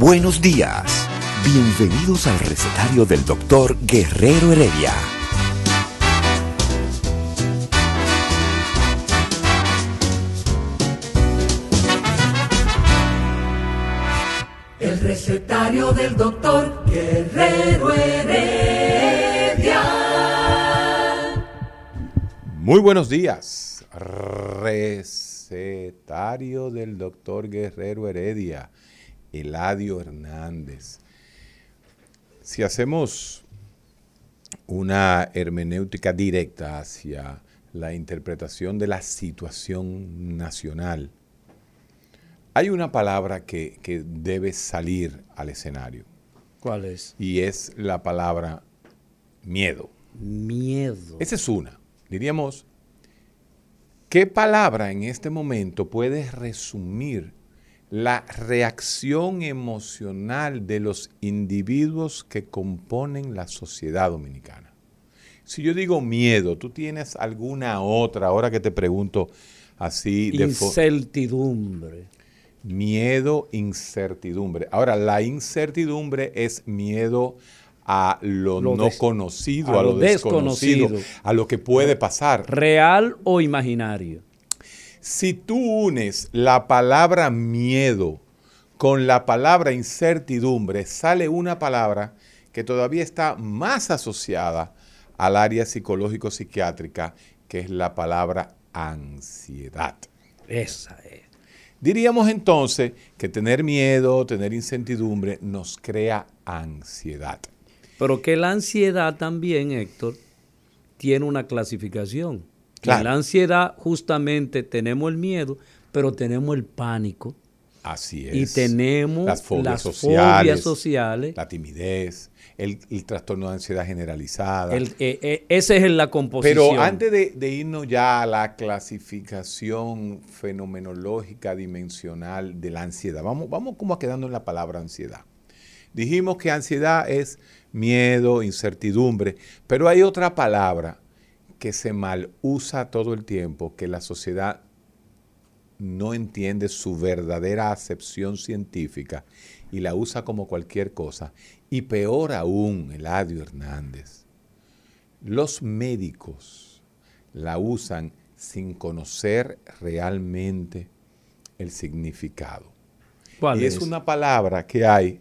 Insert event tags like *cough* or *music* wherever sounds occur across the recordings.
Buenos días. Bienvenidos al recetario del doctor Guerrero Heredia. El recetario del doctor Guerrero Heredia. Muy buenos días. Recetario del doctor Guerrero Heredia, Eladio Hernández. Si hacemos una hermenéutica directa hacia la interpretación de la situación nacional, hay una palabra que, que debe salir al escenario ¿Cuál es? y es la palabra miedo. Miedo. Esa es una. Diríamos, ¿qué palabra en este momento puede resumir la reacción emocional de los individuos que componen la sociedad dominicana? Si yo digo miedo, ¿tú tienes alguna otra, ahora que te pregunto así de Incertidumbre. Miedo, incertidumbre. Ahora, la incertidumbre es miedo a lo, Lo no conocido, a a, lo lo desconocido, desconocido. a lo que puede pasar. ¿Real o imaginario? Si tú unes la palabra miedo con la palabra incertidumbre, sale una palabra que todavía está más asociada al área psicológico-psiquiátrica, que es la palabra ansiedad. Esa es. Diríamos entonces que tener miedo, tener incertidumbre nos crea ansiedad. Pero que la ansiedad también, Héctor, tiene una clasificación. Claro. En la ansiedad justamente tenemos el miedo, pero tenemos el pánico Así y es. tenemos las fobias las sociales, fobias sociales. la timidez, el, el trastorno de ansiedad generalizada. El- eh, eh, esa es la composición. Pero antes de, de irnos ya a la clasificación fenomenológica dimensional de la ansiedad, vamos, vamos como quedando en la palabra ansiedad. Dijimos que ansiedad es miedo, incertidumbre, pero hay otra palabra que se mal usa todo el tiempo, que la sociedad no entiende su verdadera acepción científica y la usa como cualquier cosa. Y peor aún, Eladio Hernández, los médicos la usan sin conocer realmente el significado. ¿Cuál y es? es una palabra que hay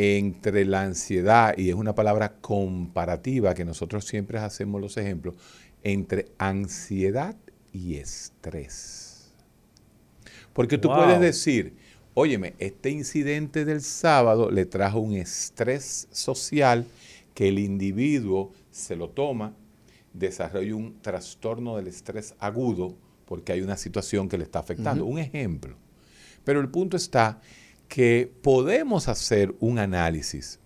entre la ansiedad, y es una palabra comparativa que nosotros siempre hacemos los ejemplos, entre ansiedad y estrés. Porque tú Wow. puedes decir, óyeme, este incidente del sábado le trajo un estrés social que el individuo se lo toma, desarrolla un trastorno del estrés agudo porque hay una situación que le está afectando. Un ejemplo. Pero el punto está que podemos hacer un análisis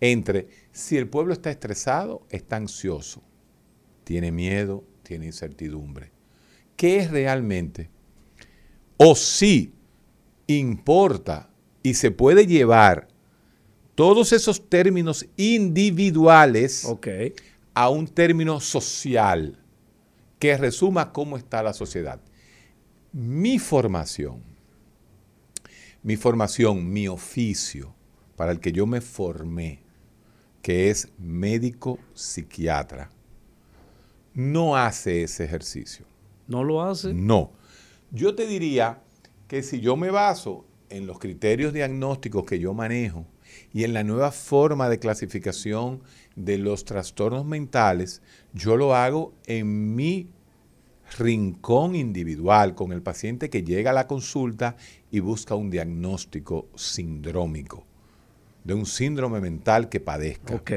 entre si el pueblo está estresado, está ansioso, tiene miedo, tiene incertidumbre. ¿Qué es realmente? O si importa y se puede llevar todos esos términos individuales a un término social que resuma cómo está la sociedad. Mi formación, mi formación, mi oficio para el que yo me formé, que es médico psiquiatra, no hace ese ejercicio. ¿No lo hace? No. Yo te diría que si yo me baso en los criterios diagnósticos que yo manejo y en la nueva forma de clasificación de los trastornos mentales, yo lo hago en mi rincón individual con el paciente que llega a la consulta y busca un diagnóstico sindrómico de un síndrome mental que padezca. Ok.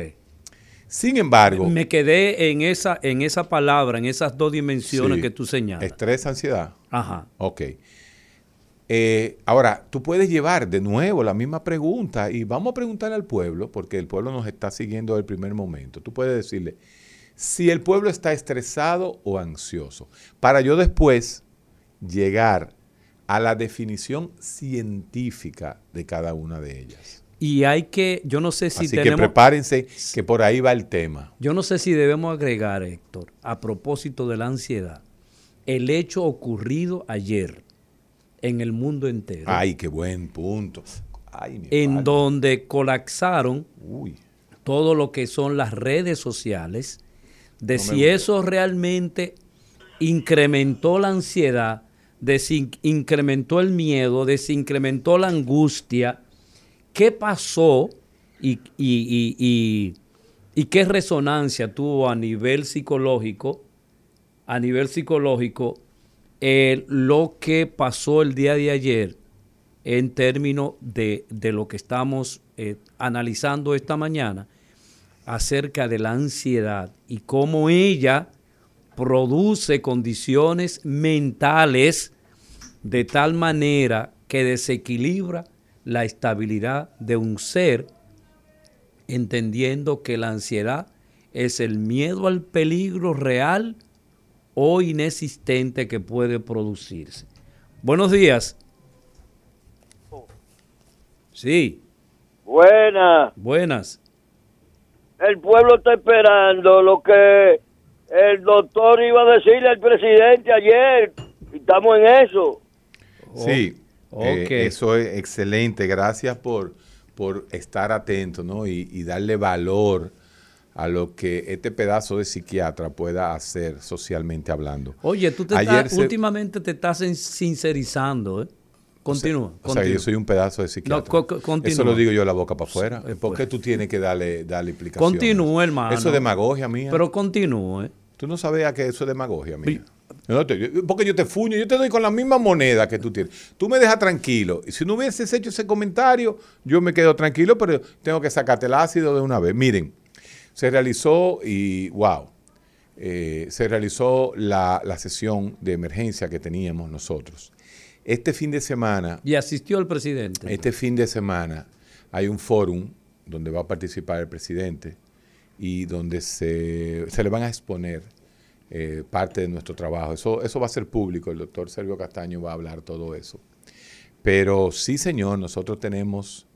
Sin embargo... Me quedé en esa, en esa palabra, en esas dos dimensiones Sí. que tú señalas. Estrés, ansiedad. Ajá. Ok. Eh, ahora, tú puedes llevar de nuevo la misma pregunta y vamos a preguntarle al pueblo, porque el pueblo nos está siguiendo desde el primer momento. Tú puedes decirle si el pueblo está estresado o ansioso, para yo después llegar a la definición científica de cada una de ellas. Y hay que, yo no sé si Así que prepárense que por ahí va el tema. yo no sé si debemos agregar, Héctor, a propósito de la ansiedad, el hecho ocurrido ayer en el mundo entero, Ay, qué buen punto. Ay, mi en padre. donde colapsaron Uy. todo lo que son las redes sociales, de No si eso realmente incrementó la ansiedad, de si in- incrementó el miedo, de si incrementó la angustia, qué pasó y, y- y- y- y qué resonancia tuvo a nivel psicológico, a nivel psicológico, eh, lo que pasó el día de ayer en términos de, de lo que estamos eh, analizando esta mañana acerca de la ansiedad y cómo ella produce condiciones mentales de tal manera que desequilibra la estabilidad de un ser, entendiendo que la ansiedad es el miedo al peligro real o inexistente que puede producirse. Buenos días. Sí, Buena. buenas. El pueblo está esperando lo que el doctor iba a decirle al presidente ayer. Y estamos en eso. Sí, Oh, eh, eso es excelente. Gracias por, por estar atento ¿no? y, y darle valor a lo que este pedazo de psiquiatra pueda hacer socialmente hablando. Oye, tú te Ayer estás, se- últimamente te estás sin- sincerizando, ¿eh? Continúa. O sea, yo soy un pedazo de psiquiatra. No, co- co- continúa. Eso lo digo yo la boca para afuera. Eh, ¿Por pues. qué tú tienes que darle, darle explicaciones? Continúa, hermano. Eso es demagogia mía. Pero continúe. Tú no sabías que eso es demagogia mía. No te- porque yo te fuño, yo te doy con la misma moneda que tú tienes. Tú me dejas tranquilo. Y si no hubieses hecho ese comentario, yo me quedo tranquilo, pero tengo que sacarte el ácido de una vez. Miren, se realizó y wow, eh, se realizó la, la sesión de emergencia que teníamos nosotros. Este fin de semana Y asistió el presidente. este fin de semana hay un fórum donde va a participar el presidente y donde se, se le van a exponer eh, parte de nuestro trabajo. Eso, eso va a ser público, el doctor Sergio Castaño va a hablar todo eso. Pero sí, señor, nosotros tenemos,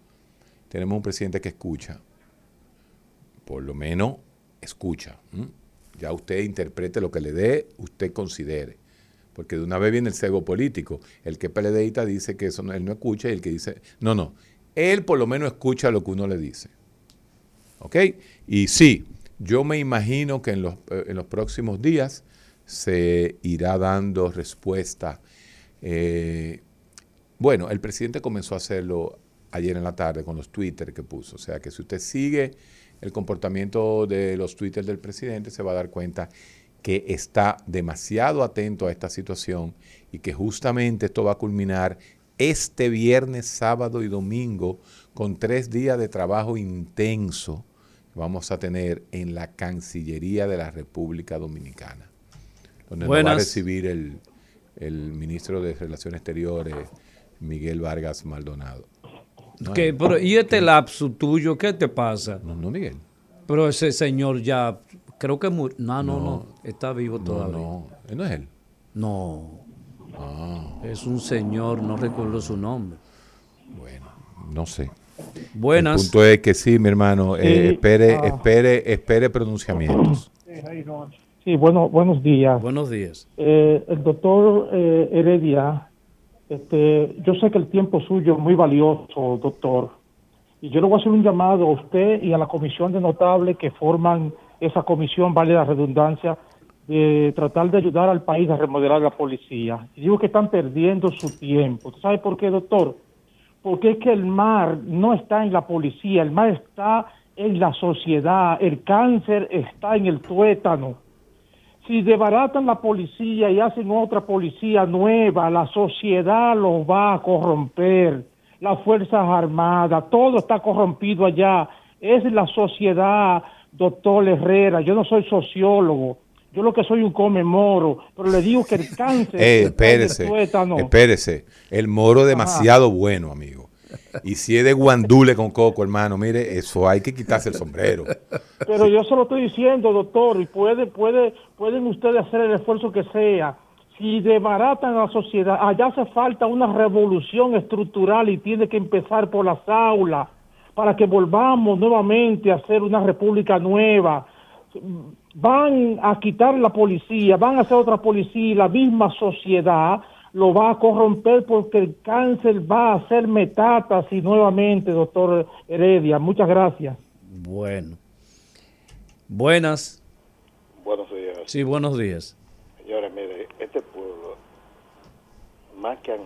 tenemos un presidente que escucha, por lo menos escucha. Ya usted interprete lo que le dé, usted considere. Porque de una vez viene el cego político. El que PLDista dice que eso no- él no escucha y el que dice, no, no, él por lo menos escucha lo que uno le dice. ¿Ok? Y sí, yo me imagino que en los, eh, en los próximos días se irá dando respuesta. Eh, bueno, el presidente comenzó a hacerlo ayer en la tarde con los Twitter que puso. O sea que si usted sigue el comportamiento de los Twitter del presidente, se va a dar cuenta que está demasiado atento a esta situación y que justamente esto va a culminar este viernes, sábado y domingo con tres días de trabajo intenso que vamos a tener en la Cancillería de la República Dominicana, donde nos va a recibir el, el ministro de Relaciones Exteriores, Miguel Vargas Maldonado. No, ¿Qué? Pero, ¿Y este lapso tuyo qué te pasa? no, no, Miguel. Pero ese señor ya, creo que murió. No, no, no, No. está vivo No, todavía. no, él no es él. No, Ah, es un señor, no recuerdo su nombre. bueno, no sé. Buenas. El punto es que sí, mi hermano, eh, Sí, espere, ah. espere, espere pronunciamientos. Sí, bueno, buenos días. Buenos días. Eh, el doctor eh, Heredia, este, yo sé que el tiempo suyo es muy valioso, doctor, y yo le voy a hacer un llamado a usted y a la comisión de notables que forman esa comisión, vale la redundancia, de tratar de ayudar al país a remodelar la policía. Y digo que están perdiendo su tiempo. ¿Usted sabe por qué, doctor? Porque es que el mar no está en la policía, el mar está en la sociedad, el cáncer está en el tuétano. Si desbaratan la policía y hacen otra policía nueva, la sociedad los va a corromper, las Fuerzas Armadas, todo está corrompido allá. Es la sociedad doctor Herrera, yo no soy sociólogo, yo lo que soy un come moro, pero le digo que el *laughs* cáncer... Eh, en el espérese, tuétano. espérese. El moro demasiado bueno, amigo. Y si es de guandule con coco, hermano, mire, eso hay que quitarse el sombrero. Pero yo se lo estoy diciendo, doctor, y puede, puede, pueden ustedes hacer el esfuerzo que sea. Si desbaratan a la sociedad, allá hace falta una revolución estructural y tiene que empezar por las aulas para que volvamos nuevamente a hacer una república nueva. Van a quitar la policía, van a hacer otra policía y la misma sociedad lo va a corromper porque el cáncer va a hacer metástasis nuevamente, doctor Heredia. Muchas gracias. Bueno. Buenas. Buenos días. Sí, buenos días. Señores, mire, este pueblo, más que.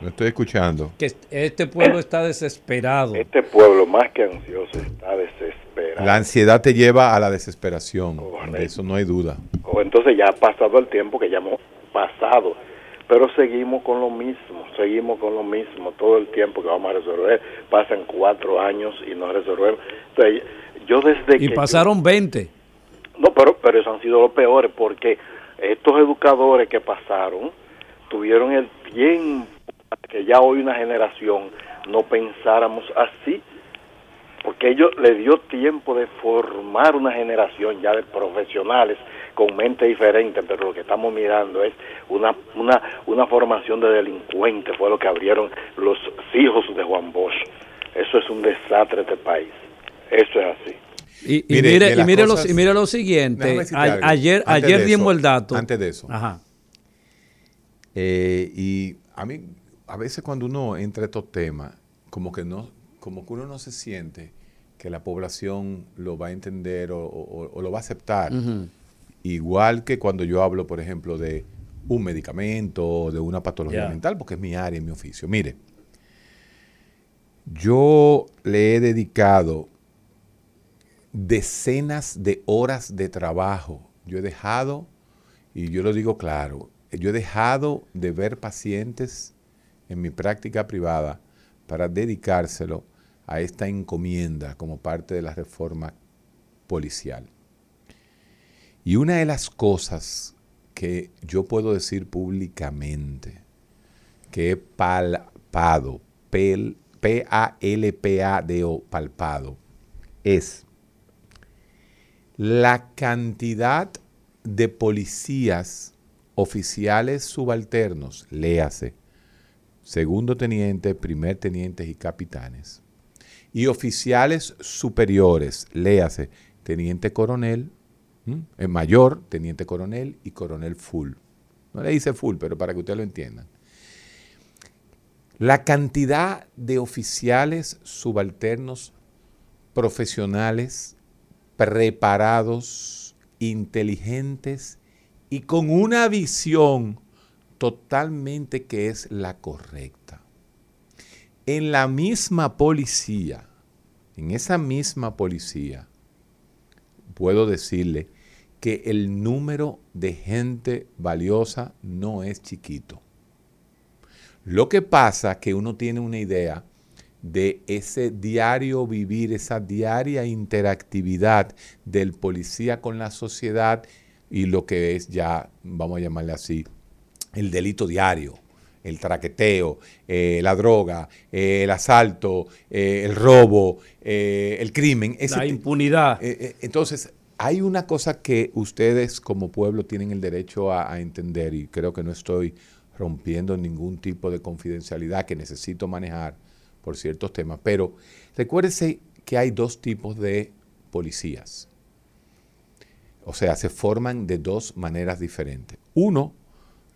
Lo estoy escuchando. Que este pueblo está desesperado. Este pueblo, más que ansioso, está desesperado. La ansiedad te lleva a la desesperación. Correcto. De eso no hay duda. O entonces ya ha pasado el tiempo que ya hemos pasado, pero seguimos con lo mismo, seguimos con lo mismo todo el tiempo que vamos a resolver. Pasan cuatro años y no resolvemos. Entonces, yo desde Y que... pasaron 20. No, pero, pero esos han sido los peores porque estos educadores que pasaron tuvieron el tiempo que ya hoy una generación no pensáramos así, porque ellos le dio tiempo de formar una generación ya de profesionales con mente diferente, pero lo que estamos mirando es una, una, una formación de delincuentes, fue lo que abrieron los hijos de Juan Bosch. Eso es un desastre este país, eso es así. Y, y Mire, y mire, cosas- lo, y mire lo siguiente. A- ayer Antes ayer dimos eso, el dato. Antes de eso. Ajá. Eh, y a mí, a veces cuando uno entra a estos temas, como que no, como que uno no se siente que la población lo va a entender o, o- o lo va a aceptar. Igual que cuando yo hablo, por ejemplo, de un medicamento o de una patología mental, porque es mi área y mi oficio. Mire, yo le he dedicado decenas de horas de trabajo. Yo he dejado, y yo lo digo claro, yo he dejado de ver pacientes en mi práctica privada para dedicárselo a esta encomienda como parte de la reforma policial. Y una de las cosas que yo puedo decir públicamente, que he palpado, P-A-L-P-A-D-O, palpado, es la cantidad de policías oficiales subalternos, léase, segundo teniente, primer tenientes y capitanes, y oficiales superiores, léase, teniente coronel, el mayor, teniente coronel y coronel full. No le dice full, pero para que ustedes lo entiendan. La cantidad de oficiales subalternos profesionales preparados, inteligentes y con una visión totalmente que es la correcta. En la misma policía, en esa misma policía, puedo decirle que el número de gente valiosa no es chiquito. Lo que pasa que uno tiene una idea de ese diario vivir, esa diaria interactividad del policía con la sociedad y lo que es ya, vamos a llamarle así, el delito diario, el traqueteo, eh, la droga, eh, el asalto, eh, el robo, el crimen. ese La impunidad. entonces, hay una cosa que ustedes como pueblo tienen el derecho a, a entender y creo que no estoy rompiendo ningún tipo de confidencialidad que necesito manejar por ciertos temas, pero recuérdese que hay dos tipos de policías. O sea, se forman de dos maneras diferentes. Uno,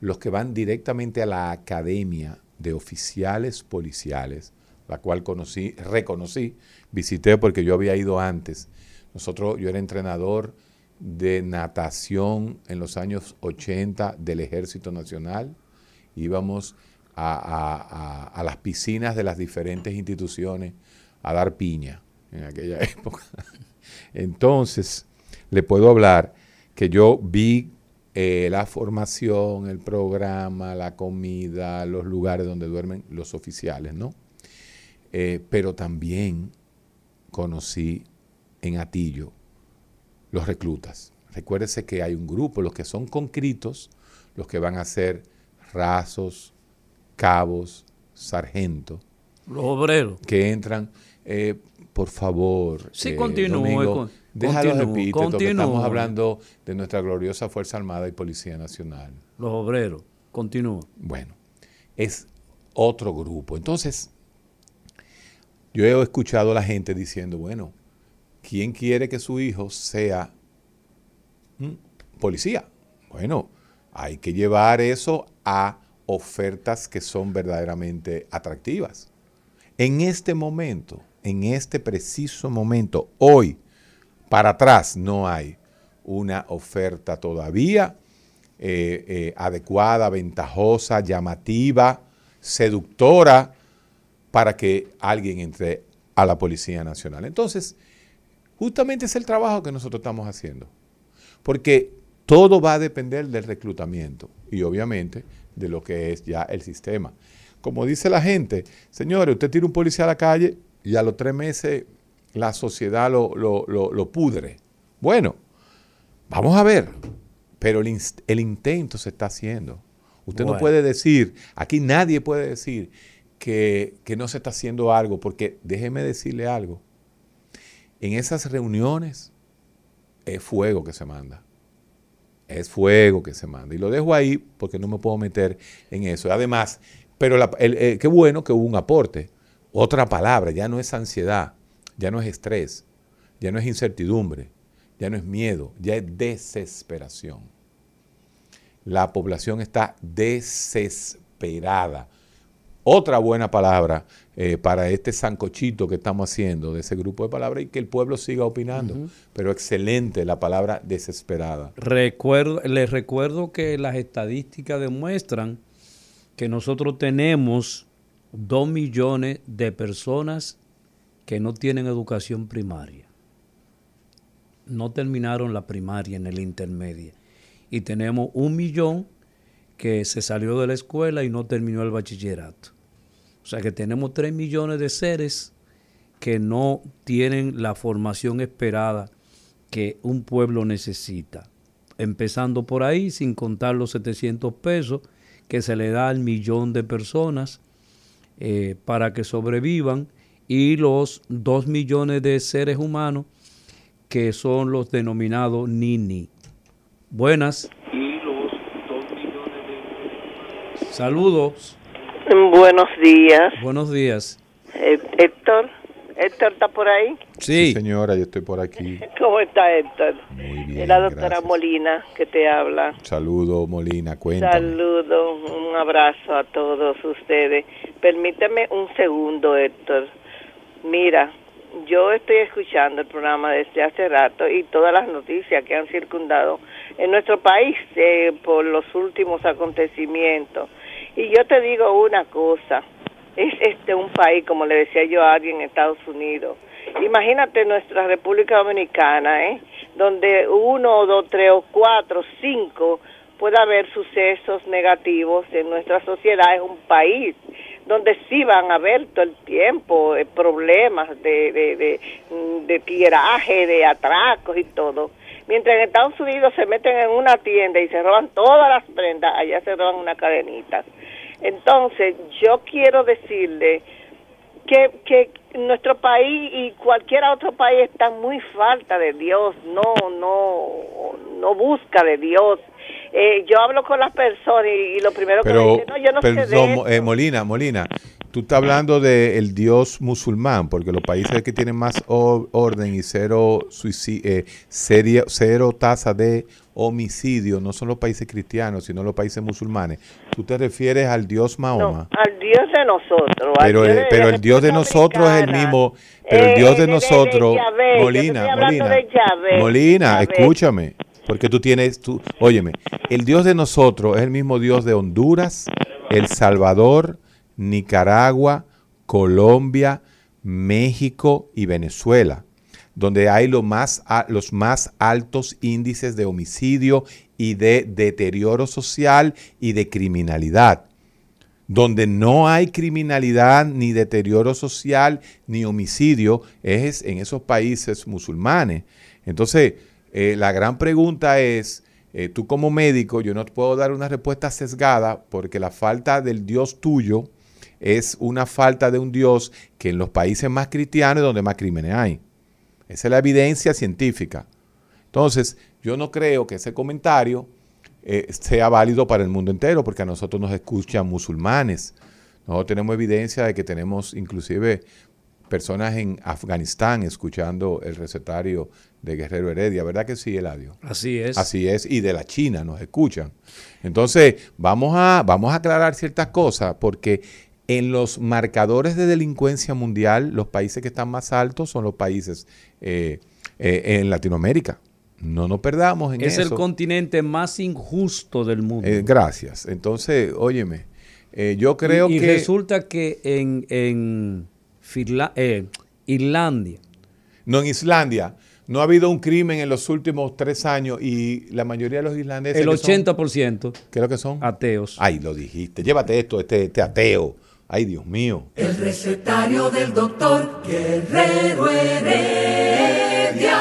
los que van directamente a la academia de oficiales policiales, la cual conocí, reconocí, visité porque yo había ido antes. Nosotros, yo era entrenador de natación en los años 80 del Ejército Nacional. Íbamos a, a- las piscinas de las diferentes instituciones a dar piña en aquella *laughs* época. Entonces, le puedo hablar que yo vi eh, la formación, el programa, la comida, los lugares donde duermen los oficiales, ¿no? Eh, pero también conocí en Atillo los reclutas. Recuérdese que hay un grupo, los que son concretos, los que van a ser rasos, cabos, sargentos. Los obreros. Que entran, eh, por favor. Sí, continúe, Domingo, con- déjalo continúe, repito, que continúe. estamos hablando de nuestra gloriosa Fuerza Armada y Policía Nacional. Los obreros. Continúa. Bueno, es otro grupo. Entonces, yo he escuchado a la gente diciendo, bueno, ¿quién quiere que su hijo sea mm, policía? Bueno, hay que llevar eso a ofertas que son verdaderamente atractivas. En este momento, en este preciso momento, hoy, para atrás no hay una oferta todavía eh, eh, adecuada, ventajosa, llamativa, seductora para que alguien entre a la Policía Nacional. Entonces, justamente es el trabajo que nosotros estamos haciendo. Porque todo va a depender del reclutamiento y obviamente de lo que es ya el sistema. Como dice la gente, señores, usted tira un policía a la calle y a los tres meses la sociedad lo, lo- lo- lo pudre. Bueno, vamos a ver, pero el, intento se está haciendo. Usted no puede decir, aquí nadie puede decir que, que no se está haciendo algo, porque déjeme decirle algo. En esas reuniones es fuego que se manda. Es fuego que se manda. Y lo dejo ahí porque no me puedo meter en eso. Además, pero la- el- eh, qué bueno que hubo un aporte. Otra palabra, ya no es ansiedad, ya no es estrés, ya no es incertidumbre, ya no es miedo, ya es desesperación. La población está desesperada. Otra buena palabra eh, para este sancochito que estamos haciendo de ese grupo de palabras y que el pueblo siga opinando. Pero excelente la palabra desesperada. Recuerdo, les recuerdo que las estadísticas demuestran que nosotros tenemos dos millones de personas que no tienen educación primaria. No terminaron la primaria en el intermedia. Y tenemos un millón que se salió de la escuela y no terminó el bachillerato. O sea que tenemos tres millones de seres que no tienen la formación esperada que un pueblo necesita. Empezando por ahí, sin contar los 700 pesos que se le da al millón de personas eh, para que sobrevivan y los 2 millones de seres humanos que son los denominados Nini. Buenas. Saludos. Buenos días. Buenos días. Eh, Héctor, Héctor está por ahí. Sí. señora, yo estoy por aquí. *laughs* ¿Cómo está Héctor? Muy bien. Es la doctora gracias. Molina que te habla. Saludo, Molina, cuéntame. Saludo, un abrazo a todos ustedes. Permíteme un segundo, Héctor. Mira, yo estoy escuchando el programa desde hace rato y todas las noticias que han circundado en nuestro país eh, por los últimos acontecimientos. Y yo te digo una cosa, es este un país, como le decía yo a alguien en Estados Unidos. Imagínate nuestra República Dominicana, ¿eh? donde uno, dos, tres o cuatro, cinco puede haber sucesos negativos en nuestra sociedad. Es un país donde sí van a haber todo el tiempo eh, problemas de, de, de, mm, de de atracos y todo. Mientras en Estados Unidos se meten en una tienda y se roban todas las prendas, allá se roban una cadenita. Entonces, yo quiero decirle que, que nuestro país y cualquier otro país está muy falta de Dios, no, no, no busca de Dios. Eh, yo hablo con las personas y, y lo primero que me Pero, dicen, no, yo no sé de esto". eh, Molina, Molina, tú estás hablando del dios musulmán, porque los países que tienen más or- orden y cero, eh, seria- cero tasa de homicidio no son los países cristianos, sino los países musulmanes. ¿Tú te refieres al dios Mahoma? No, al Dios de nosotros. Pero, Dios el, de pero el Dios de nosotros es el mismo, pero el Eh, Dios de de- de- de nosotros, Molina, Molina, de Molina, escúchame, porque tú tienes, tú, óyeme, el Dios de nosotros es el mismo Dios de Honduras, El Salvador, Nicaragua, Colombia, México y Venezuela, donde hay los más altos índices de homicidio y de deterioro social y de criminalidad donde no hay criminalidad, ni deterioro social, ni homicidio, es en esos países musulmanes. Entonces, eh, la gran pregunta es, eh, tú como médico, yo no te puedo dar una respuesta sesgada porque la falta del Dios tuyo es una falta de un Dios que en los países más cristianos es donde más crímenes hay. Esa es la evidencia científica. Entonces, yo no creo que ese comentario eh, sea válido para el mundo entero, porque a nosotros nos escuchan musulmanes. Nosotros tenemos evidencia de que tenemos inclusive personas en Afganistán escuchando el recetario de Guerrero Heredia, ¿verdad que sí, Eladio? Así es. Así es, y de la China nos escuchan. Entonces, vamos a, vamos a aclarar ciertas cosas, porque en los marcadores de delincuencia mundial, los países que están más altos son los países eh, eh, en Latinoamérica. No nos perdamos en es eso. el continente más injusto del mundo. Eh, gracias. Entonces, óyeme, yo creo y, y que... resulta que en, en eh, Irlandia, No, en Islandia no ha habido un crimen en los últimos tres años y la mayoría de los islandeses... el que son- 80% ¿Qué es lo que son? ateos. Ay, lo dijiste. Llévate esto, este, este ateo. Ay, Dios mío. El recetario del doctor Guerrero Heredia.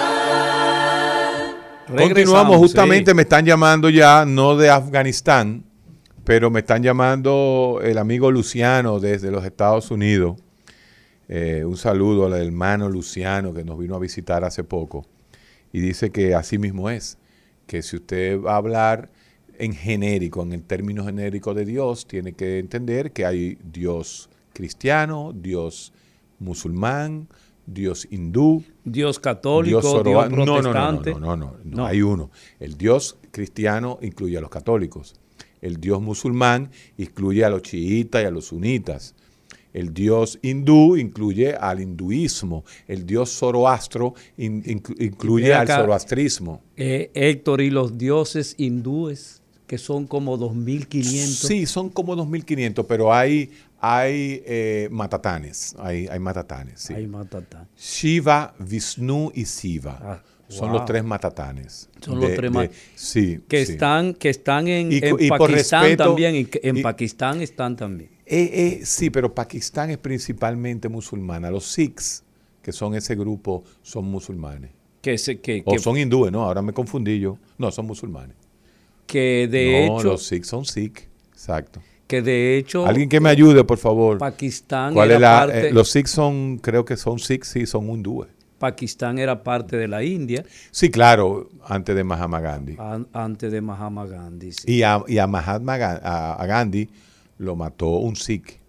Continuamos, justamente sí. me están llamando ya, no de Afganistán, pero me están llamando el amigo Luciano desde los Estados Unidos. Eh, un saludo al hermano Luciano que nos vino a visitar hace poco. Y dice que así mismo es, que si usted va a hablar en genérico, en el término genérico de Dios, tiene que entender que hay Dios cristiano, Dios musulmán, Dios hindú, Dios católico, Dios Dios, zoroa- no, no, no, no, protestante. no, no, no, no, No. hay uno. El Dios cristiano incluye a los católicos. El Dios musulmán incluye a los chiitas y a los sunitas. El Dios hindú incluye al hinduismo. El Dios zoroastro in- inclu- incluye al zoroastrismo. Eh, Héctor, y los dioses hindúes, que son como 2500. Sí, son como 2.500, pero hay, hay eh, matatanes. Hay, hay matatanes, sí. Ay, matatán. Shiva, Vishnu y Siva. Ah, Son wow. los tres matatanes. Son los tres ma- Sí. Que sí. están, que están en, Y en y Pakistán respeto- también. en y- Pakistán están también. Eh, eh, sí, pero Pakistán es principalmente musulmana. Los Sikhs, que son ese grupo, son musulmanes. Que, se, que, O que- son hindúes, ¿no? Ahora me confundí yo. No, son musulmanes. que de no, hecho, los Sikhs son Sikh. Exacto. que de hecho Alguien que me ayude, por favor. Pakistán ¿Cuál era es la, parte, eh, los Sikhs son, creo que son Sikhs, sí, son hindúes. Pakistán era parte de la India Sí, claro, antes de Mahatma Gandhi. an- antes de Mahatma Gandhi. sí. Y a, y a Mahatma a, a Gandhi lo mató un Sikh.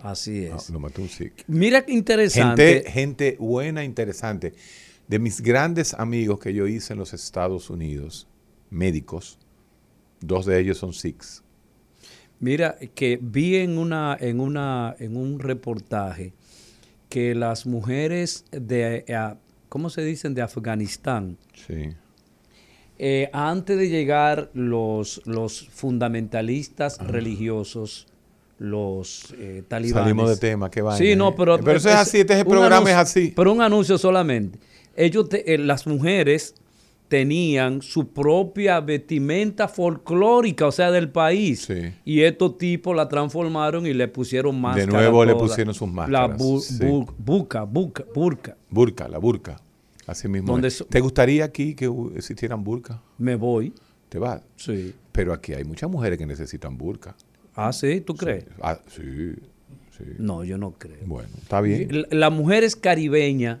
Así es. Lo mató un Sikh. Mira qué interesante. Gente, gente buena, interesante. De mis grandes amigos que yo hice en los Estados Unidos, médicos, dos de ellos son Sikhs. Mira que vi en una en una en un reportaje que las mujeres de eh, ¿cómo se dicen? de Afganistán Sí. Eh, antes de llegar los los fundamentalistas religiosos los eh, talibanes Salimos de tema, qué vaina. Sí, no, ¿eh? pero Pero eso es así, este es el un programa es así. Pero un anuncio solamente. Ellos te- eh, las mujeres tenían su propia vestimenta folclórica, o sea, del país. Sí. Y estos tipos la transformaron y le pusieron máscara. nuevo le pusieron sus La máscaras, bu- sí. bu- buca, buca, burka. Burka, la burka. Así mismo. Donde es. so- ¿Te gustaría aquí que existieran burka? Me voy. Te vas. Sí. Pero aquí hay muchas mujeres que necesitan burka. Ah, sí, ¿tú crees? Ah, sí, sí. No, yo no creo. Bueno, está bien. Las mujeres caribeñas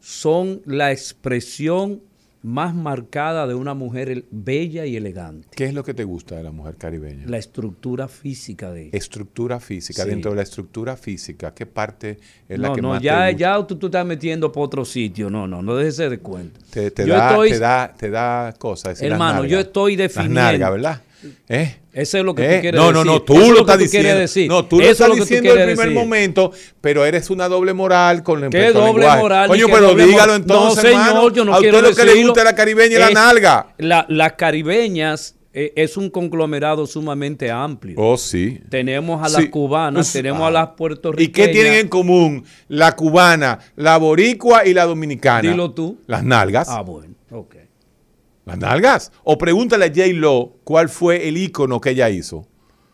son la expresión más marcada de una mujer el- bella y elegante. ¿Qué es lo que te gusta de la mujer caribeña? La estructura física de ella. Estructura física. Sí. Dentro de la estructura física, ¿qué parte es la no, que no, más ya, te, gusta? ya tú, tú estás metiendo por otro sitio. No, no, no déjese de cuenta. te, te yo da, estoy- te da, te da cosas? las Hermano, yo estoy Las definiendo. nalgas, ¿verdad? ¿Eh? Eso es lo que ¿Eh? tú quieres no, decir. No, no, tú Eso es lo estás tú quieres diciendo. decir. No, tú lo Eso estás lo tú diciendo en el quieres primer decir. momento, pero eres una doble moral con el ¿Qué doble lenguaje. moral? Coño, pero doble dígalo moral? entonces, No, señor, yo no A quiero usted lo que le gusta la caribeña y la nalga. la- las caribeñas eh, es un conglomerado sumamente amplio. Oh, sí. Tenemos a las Sí. cubanas, Pues, tenemos ah. a las ¿Y puertorriqueñas. qué tienen en común la cubana, la boricua y la dominicana? Dilo tú. Las nalgas. Ah, bueno, ok. Las nalgas. O pregúntale a J. Lo cuál fue el ícono que ella hizo.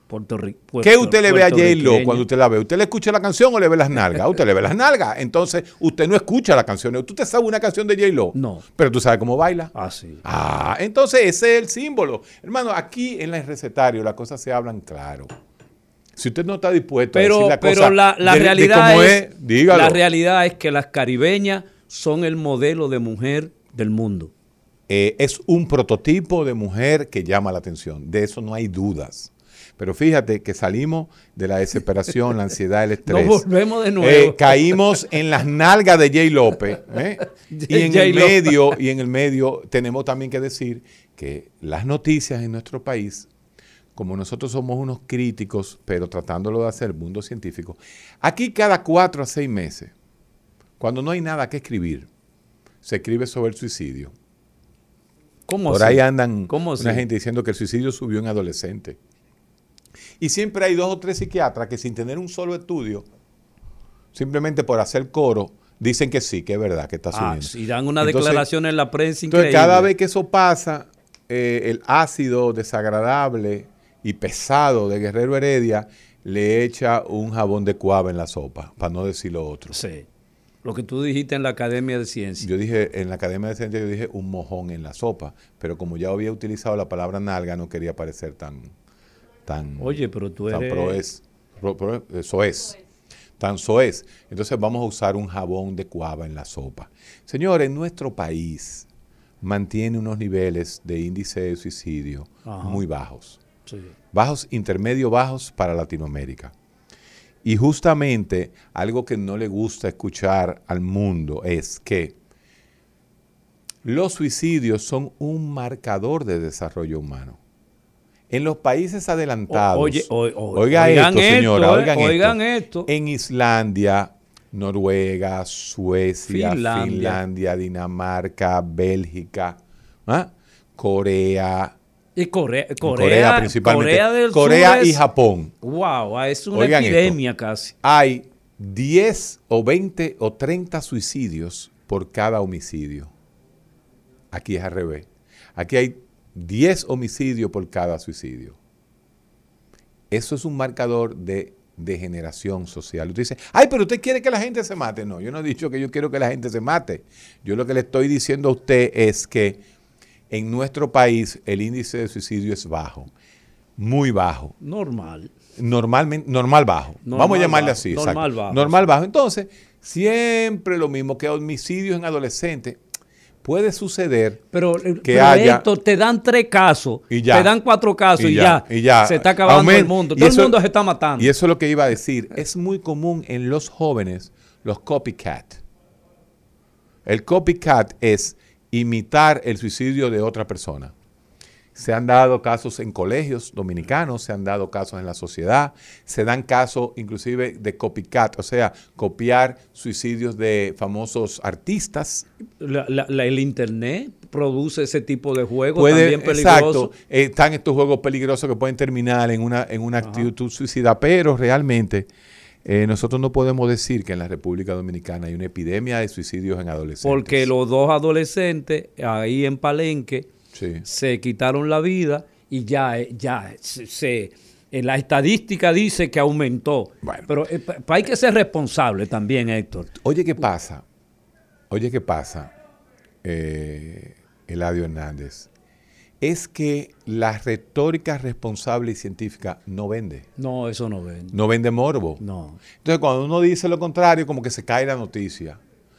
Puerto Rico. ¿Qué usted le ve a J-Lo cuando usted la ve? ¿Usted le escucha la canción o le ve las nalgas? Usted le ve las nalgas. Entonces, usted no escucha la canción. ¿Tú te sabes una canción de J-Lo? No. Pero tú sabes cómo baila. Ah, sí. Ah, entonces ese es el símbolo. Hermano, aquí en el recetario las cosas se hablan claro. Si usted no está dispuesto pero, a decir la pero cosa la, la de- de realidad cómo es, dígalo. la realidad es que las caribeñas son el modelo de mujer del mundo. Eh, es un prototipo de mujer que llama la atención. De eso no hay dudas. Pero fíjate que salimos de la desesperación, la ansiedad, el *laughs* estrés. Nos volvemos de nuevo. Eh, caímos en las nalgas de Jay López. ¿eh? *laughs* Y en el López. medio, y en el medio tenemos también que decir que las noticias en nuestro país, como nosotros somos unos críticos, pero tratándolo de hacer el mundo científico, aquí cada cuatro a seis meses, cuando no hay nada que escribir, se escribe sobre el suicidio. ¿Cómo Por ahí andan ¿Cómo una gente diciendo que el suicidio subió en adolescentes. Y siempre hay dos o tres psiquiatras que sin tener un solo estudio, simplemente por hacer coro, dicen que sí, que es verdad, que está Ah, subiendo. si dan una Entonces- declaración en la prensa Entonces, increíble. cada vez que eso pasa, eh, el ácido desagradable y pesado de Guerrero Heredia le echa un jabón de cuava en la sopa, para no decir lo otro. Sí. Lo que tú dijiste en la Academia de Ciencias. Yo dije, en la Academia de Ciencias, yo dije un mojón en la sopa, pero como ya había utilizado la palabra nalga, no quería parecer tan, tan, Oye, pero tú tan eres- proez, pro- pro- eh, soez, tan soez. Entonces vamos a usar un jabón de cuava en la sopa. Señores, nuestro país mantiene unos niveles de índice de suicidio Ajá. muy bajos Sí. bajos, intermedio bajos para Latinoamérica. Y justamente algo que no le gusta escuchar al mundo es que los suicidios son un marcador de desarrollo humano. En los países adelantados, oye, oiga oigan esto, señora, esto, oigan, oigan esto. esto. En Islandia, Noruega, Suecia, Finlandia. Finlandia, Dinamarca, Bélgica, ¿ah? Corea, Y Corea, Corea, Corea principalmente. Corea del Corea Sur y es- Japón. Wow, ah, es una Oigan esto. epidemia casi. Hay 10 o 20 o 30 suicidios por cada homicidio. Aquí es al revés. Aquí hay 10 homicidios por cada suicidio. Eso es un marcador de degeneración social. Usted dice, ay, pero usted quiere que la gente se mate. No, yo no he dicho que yo quiero que la gente se mate. Yo lo que le estoy diciendo a usted es que en nuestro país el índice de suicidio es bajo, muy bajo. Normal. Normalmente, normal bajo. Normal Vamos a llamarle bajo, así. normal exacto. bajo, Normal bajo. Entonces, siempre lo mismo que homicidios en adolescentes. Puede suceder Pero, que pero haya- esto te dan tres casos, Y ya. te dan cuatro casos y, Y ya, ya, y ya. se está acabando Aument- el mundo. Todo eso- el mundo se está matando. Y eso es lo que iba a decir. Es muy común en los jóvenes los copycat. El copycat es imitar el suicidio de otra persona. Se han dado casos en colegios dominicanos, se han dado casos en la sociedad, se dan casos inclusive de copycat, o sea, copiar suicidios de famosos artistas. La- la- la- el internet produce ese tipo de juegos Puede, también peligrosos. exacto, están estos juegos peligrosos que pueden terminar en una, en una actitud suicida, pero realmente eh, nosotros no podemos decir que en la República Dominicana hay una epidemia de suicidios en adolescentes. Porque los dos adolescentes ahí en Palenque Sí. se quitaron la vida y ya, eh, ya se, se- la estadística dice que aumentó. Bueno. Pero eh, pa- pa- hay que ser responsable también, Héctor. Oye, ¿qué pasa? Oye, ¿qué pasa, eh, Eladio Hernández? Es que la retórica responsable y científica no vende. No, eso no ven. No vende morbo. No. Entonces, cuando uno dice lo contrario, como que se cae la noticia.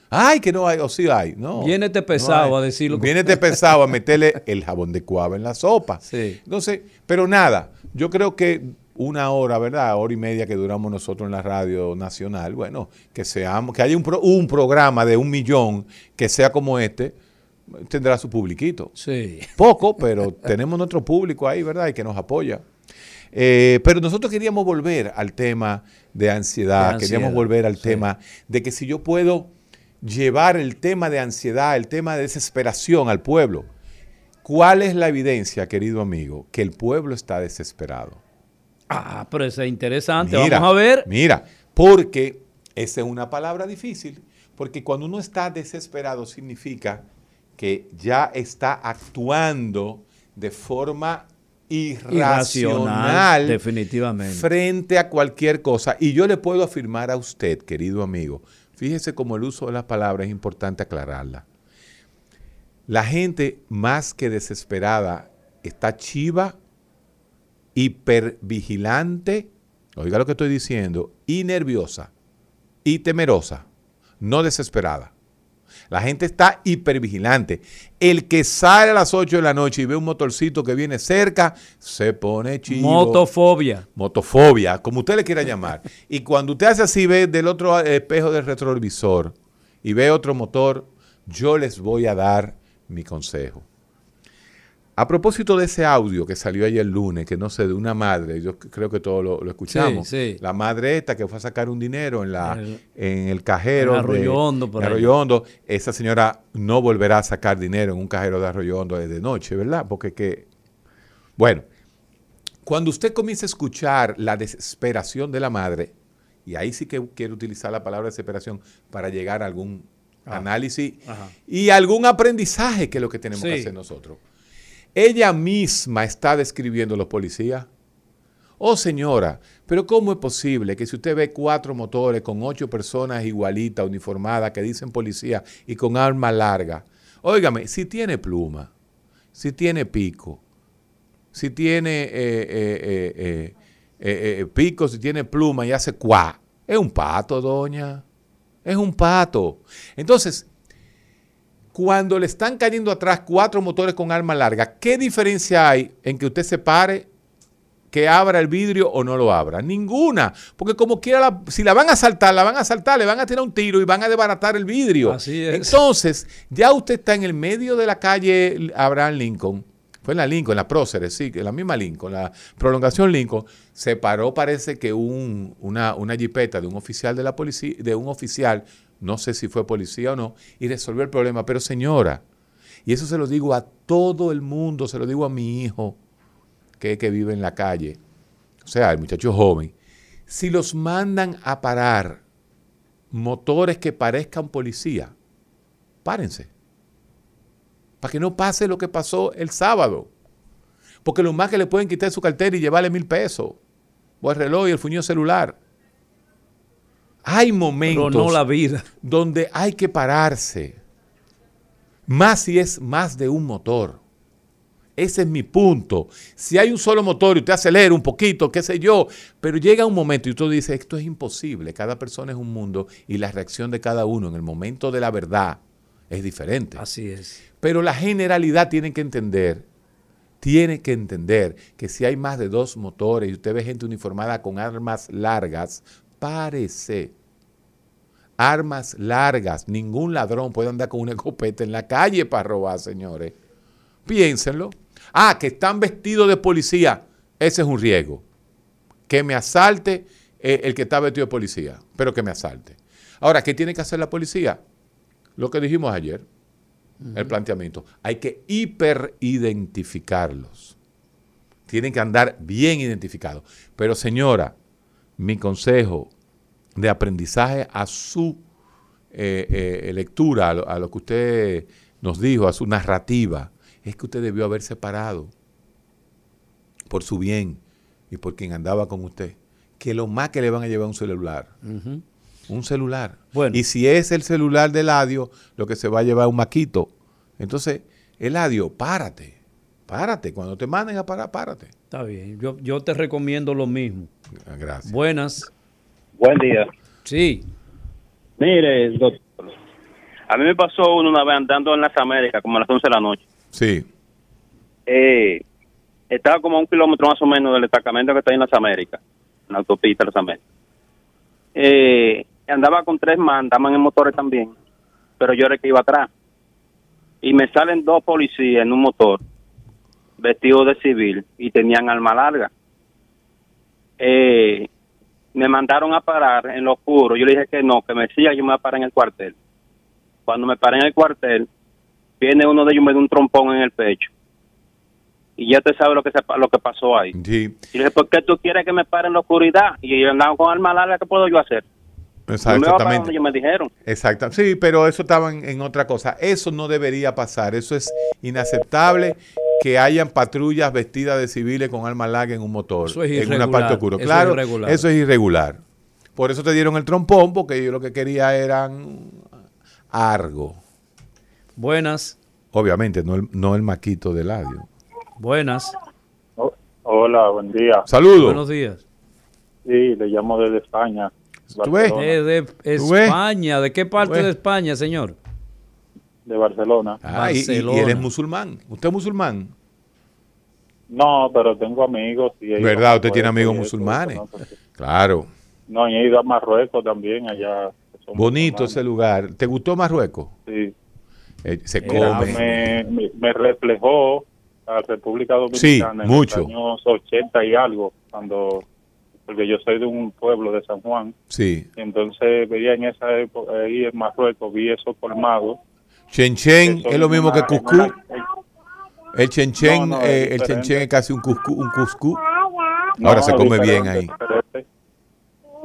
Ay, que no hay, o sí hay. No. Viénete no pesado hay. a decirlo. Viénete pesado a *laughs* meterle el jabón de cuava en la sopa. Sí. Entonces, pero nada, yo creo que una hora, ¿verdad? Hora y media que duramos nosotros en la radio nacional, bueno, que seamos, que haya un, pro- un programa de un millón que sea como este, tendrá su publiquito. Sí. Poco, pero *laughs* tenemos nuestro público ahí, ¿verdad? Y que nos apoya. Eh, pero nosotros queríamos volver al tema de ansiedad, De ansiedad, queríamos volver al sí. tema de que si yo puedo llevar el tema de ansiedad, el tema de desesperación al pueblo, ¿cuál es la evidencia, querido amigo? Que el pueblo está desesperado. Ah, pero eso es interesante. Mira, Vamos a ver. Mira, porque esa es una palabra difícil, porque cuando uno está desesperado significa que ya está actuando de forma irracional, definitivamente. frente a cualquier cosa. Y yo le puedo afirmar a usted, querido amigo, fíjese cómo el uso de las palabras es importante aclararla. La gente más que desesperada está chiva, hipervigilante, oiga lo que estoy diciendo, y nerviosa, y temerosa, no desesperada. La gente está hipervigilante. El que sale a las 8 de la noche y ve un motorcito que viene cerca, se pone chivo. Motofobia. Motofobia, como usted le quiera llamar. y cuando usted hace así, ve del otro espejo del retrovisor y ve otro motor, yo les voy a dar mi consejo. A propósito de ese audio que salió ayer lunes, que no sé, de una madre, yo creo que todos lo, escuchamos. Sí, sí. La madre esta que fue a sacar un dinero en, la, en el cajero. En Arroyo Hondo, por de Arroyo Hondo. Esa señora no volverá a sacar dinero en un cajero de Arroyo Hondo de noche, ¿verdad? Porque que. Bueno, cuando usted comienza a escuchar la desesperación de la madre, y ahí sí que quiero utilizar la palabra desesperación para llegar a algún Ah. análisis Ajá. y algún aprendizaje que es lo que tenemos que hacer nosotros. Ella misma está describiendo a los policías. Oh señora, pero ¿cómo es posible que si usted ve cuatro motores con ocho personas igualitas, uniformadas, que dicen policía y con arma larga? Óigame, si tiene pluma, si tiene pico, si tiene eh, eh, eh, pico, si tiene pluma y hace cuá, es un pato, doña. Es un pato. Entonces, cuando le están cayendo atrás cuatro motores con arma larga, ¿qué diferencia hay en que usted se pare, que abra el vidrio o no lo abra? Ninguna. Porque como quiera, la- si la van a saltar, la van a saltar, le van a tirar un tiro y van a desbaratar el vidrio. Así es. Entonces, ya usted está en el medio de la calle Abraham Lincoln. Fue en la Lincoln, en la Próceres, sí, en la misma Lincoln, la prolongación Lincoln. Se paró, parece que un, una, una jipeta de un oficial de la policía, de un oficial, no sé si fue policía o no, y resolvió el problema. Pero señora, y eso se lo digo a todo el mundo, se lo digo a mi hijo que, vive en la calle, o sea, el muchacho joven, si los mandan a parar motores que parezcan policía, párense. Para que no pase lo que pasó el sábado. Porque lo más que le pueden quitar su cartera y llevarle mil pesos. O el reloj y el fuño celular. Hay Pero momentos no la vida. donde hay que pararse. Más si es más de un motor. Ese es mi punto. Si hay un solo motor y usted acelera un poquito, qué sé yo, pero llega un momento y usted dice, esto es imposible. Cada persona es un mundo y la reacción de cada uno en el momento de la verdad es diferente. Así es. Pero la generalidad tiene que entender, tiene que entender que si hay más de dos motores y usted ve gente uniformada con armas largas, párese. Armas largas. Ningún ladrón puede andar con una *laughs* escopeta en la calle para robar, señores. Piénsenlo. Ah, que están vestidos de policía. Ese es un riesgo. Que me asalte eh, el que está vestido de policía, pero que me asalte. Ahora, ¿qué tiene que hacer la policía? Lo que dijimos ayer, el planteamiento. Hay que hiperidentificarlos. Tienen que andar bien identificados. Pero señora, mi consejo de aprendizaje a su eh, eh, lectura, a lo, a lo que usted nos dijo, a su narrativa, es que usted debió haber separado por su bien y por quien andaba con usted, que lo más que le van a llevar un celular. Un celular. Bueno. Y si es el celular de Eladio, lo que se va a llevar es un maquito. Entonces, Eladio, párate. Párate. Cuando te manden a parar, párate. Está bien. Yo, yo te recomiendo lo mismo. Gracias. Buenas. Buen día. Sí. Mire, doctor, a mí me pasó uno una vez andando en las Américas, como a las 11 de la noche. Sí. Eh, estaba como a un kilómetro más o menos del destacamento que está ahí en las Américas, en la autopista de las Américas. Eh, andaba con tres man, andaban en motores también, pero yo era el que iba atrás. Y me salen dos policías en un motor, vestidos de civil, y tenían arma larga. Eh, me mandaron a parar en lo oscuro. Yo le dije que no, que me siga, yo me voy a parar en el cuartel. Cuando me paré en el cuartel, viene uno de ellos y me da un trompón en el pecho. Y ya te sabe lo que se, lo que pasó ahí. Sí. Y le dije, ¿por qué tú quieres que me pare en la oscuridad? Y ellos andaban con arma larga, ¿qué puedo yo hacer? Yo Exactamente. ellos me dijeron. Exacto. Sí, pero eso estaba en, en otra cosa. Eso no debería pasar. Eso es inaceptable que hayan patrullas vestidas de civiles con armas largas en un motor, Eso es en una irregular, parte oscura. eso es Claro, irregular. eso es irregular. Por eso te dieron el trompón, porque yo lo que quería eran algo. Buenas, Obviamente, no el, no el maquito de ladio. buenas. Hola, buen día. Saludos. Buenos días. Sí, le llamo desde España. ¿Tú ves? Eh, de ¿Tú ves? España. ¿De qué parte de España, señor? De Barcelona. Ah, y- y, y Barcelona. él es musulmán. ¿Usted es musulmán? No, pero tengo amigos. Y ¿Verdad? Usted tiene amigos eso, musulmanes. ¿no? Claro. No, y he ido a Marruecos también, allá. Bonito ese lugar. ¿Te gustó Marruecos? Sí. Eh, se Era come. Me, me, me reflejó a República Sí, Dominicana en mucho. los años 80 y algo, cuando porque yo soy de un pueblo de San Juan, Sí. entonces veía en esa época, ahí en Marruecos, vi eso colmado. Chen Chen Eso es lo mismo una- que en cuscú. una- El Chen Chen, No, no, eh, es el Chen diferente. Chen es casi un cuscú. Un cuscú. No, Ahora se come bien ahí.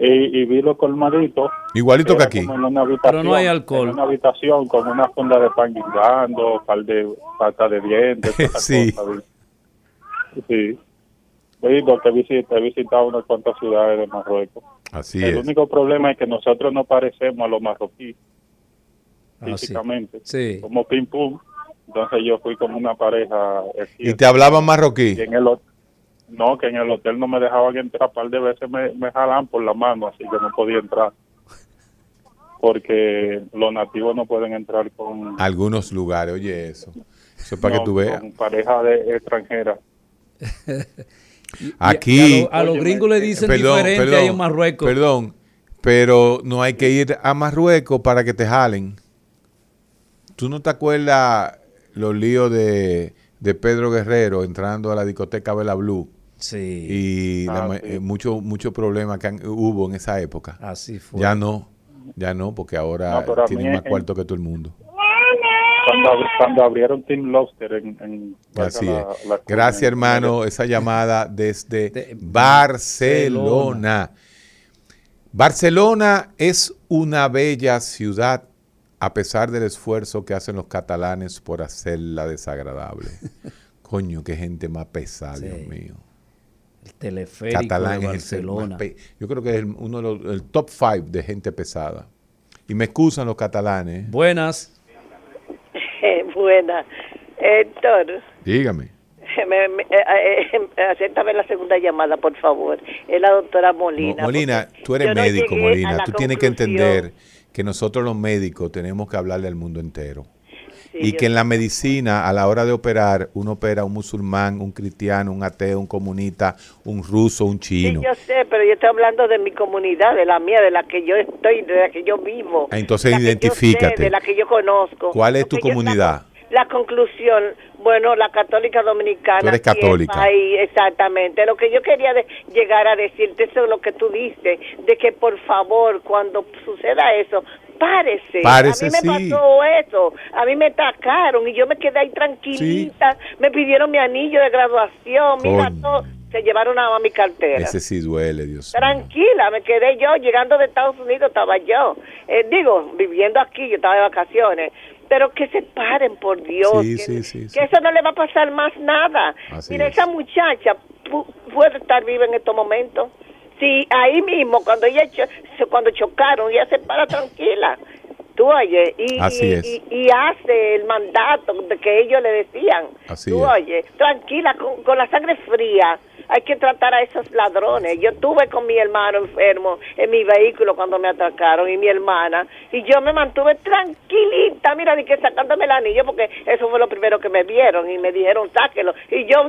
Y, y vi los colmaditos. Igualito que aquí. como en una habitación, Pero no hay alcohol. En una habitación con una funda de pan guindando, par de pata de dientes. *laughs* Sí. cosas. Sí. Sí, porque he visitado, he visitado unas cuantas ciudades de Marruecos. Así El es. único problema es que nosotros no parecemos a los marroquíes Ah, sí. físicamente. Sí. Como pim pum. Entonces yo fui como una pareja. Y te hablaban marroquí. Y en el no, que en el hotel no me dejaban entrar, par de veces me, me jalan por la mano, así que no podía entrar. Porque los nativos no pueden entrar con, Algunos lugares, oye eso. Eso es para no, que tú veas. con pareja de extranjera. Aquí. *laughs* Y a, lo- los Óyeme, gringos le dicen Perdón, diferente perdón, ahí en Marruecos. Perdón, pero no hay que ir a Marruecos para que te jalen. ¿Tú no te acuerdas los líos de, de Pedro Guerrero entrando a la discoteca Bella Blue? Sí. Y la Ah, sí. eh, mucho, mucho problema que han- hubo en esa época. Así fue. Ya no, ya no, porque ahora No, tienen más en- cuarto que todo el mundo. Cuando, cuando abrieron Team Lobster en... en Así la- es. la- Gracias, en- hermano. Esa llamada desde De Barcelona. Barcelona es una bella ciudad a pesar del esfuerzo que hacen los catalanes por hacerla desagradable. *laughs* Coño, qué gente más pesada, Sí. Dios mío. El teleférico Catalán de es el más Barcelona. Yo creo que es el- uno de los el top five de gente pesada. Y me excusan los catalanes. ¿eh? Buenas. *laughs* Buena. Héctor, Dígame. *laughs* me, me- eh, eh, acéptame la segunda llamada, por favor. Es la doctora Molina. Mo- Molina, tú eres médico, Molina. Tú tienes que entender que nosotros los médicos tenemos que hablarle al mundo entero. Sí, y que en la medicina, a la hora de operar, uno opera a un musulmán, un cristiano, un ateo, un comunista, un ruso, un chino. Sí, yo sé, pero yo estoy hablando de mi comunidad, de la mía, de la que yo estoy, de la que yo vivo. Ah, entonces de identifícate. sé, de la que yo conozco. ¿Cuál es tu yo- comunidad? La, la conclusión, bueno, la católica dominicana. Tú eres sí, católica. país, exactamente. Lo que yo quería de- llegar a decirte, eso es lo que tú dices, de que por favor, cuando suceda eso, párese. Párese, a mí me sí. pasó eso, a mí me atacaron y yo me quedé ahí tranquilita, me pidieron mi anillo de graduación, mira Coño. todo, se llevaron a mi cartera. Ese sí duele, Dios. Tranquila, me quedé yo, llegando de Estados Unidos estaba yo. Eh, digo, viviendo aquí, yo estaba de vacaciones. Pero que se paren, por Dios. Sí, que, sí, sí, que sí. eso no le va a pasar más nada. Así Mira, es. esa muchacha pu- puede estar viva en estos momentos. Si ahí mismo, cuando ella cho- cuando chocaron, ella se para tranquila. Tú oyes, y, Así y- es. y- y hace el mandato de que ellos le decían. Así Tú es. oyes, tranquila, con, con la sangre fría. Hay que tratar a esos ladrones. Yo estuve con mi hermano enfermo en mi vehículo cuando me atracaron y mi hermana. Y yo me mantuve tranquilita, mira, ni que sacándome el anillo, porque eso fue lo primero que me vieron y me dijeron, sáquelo. Y yo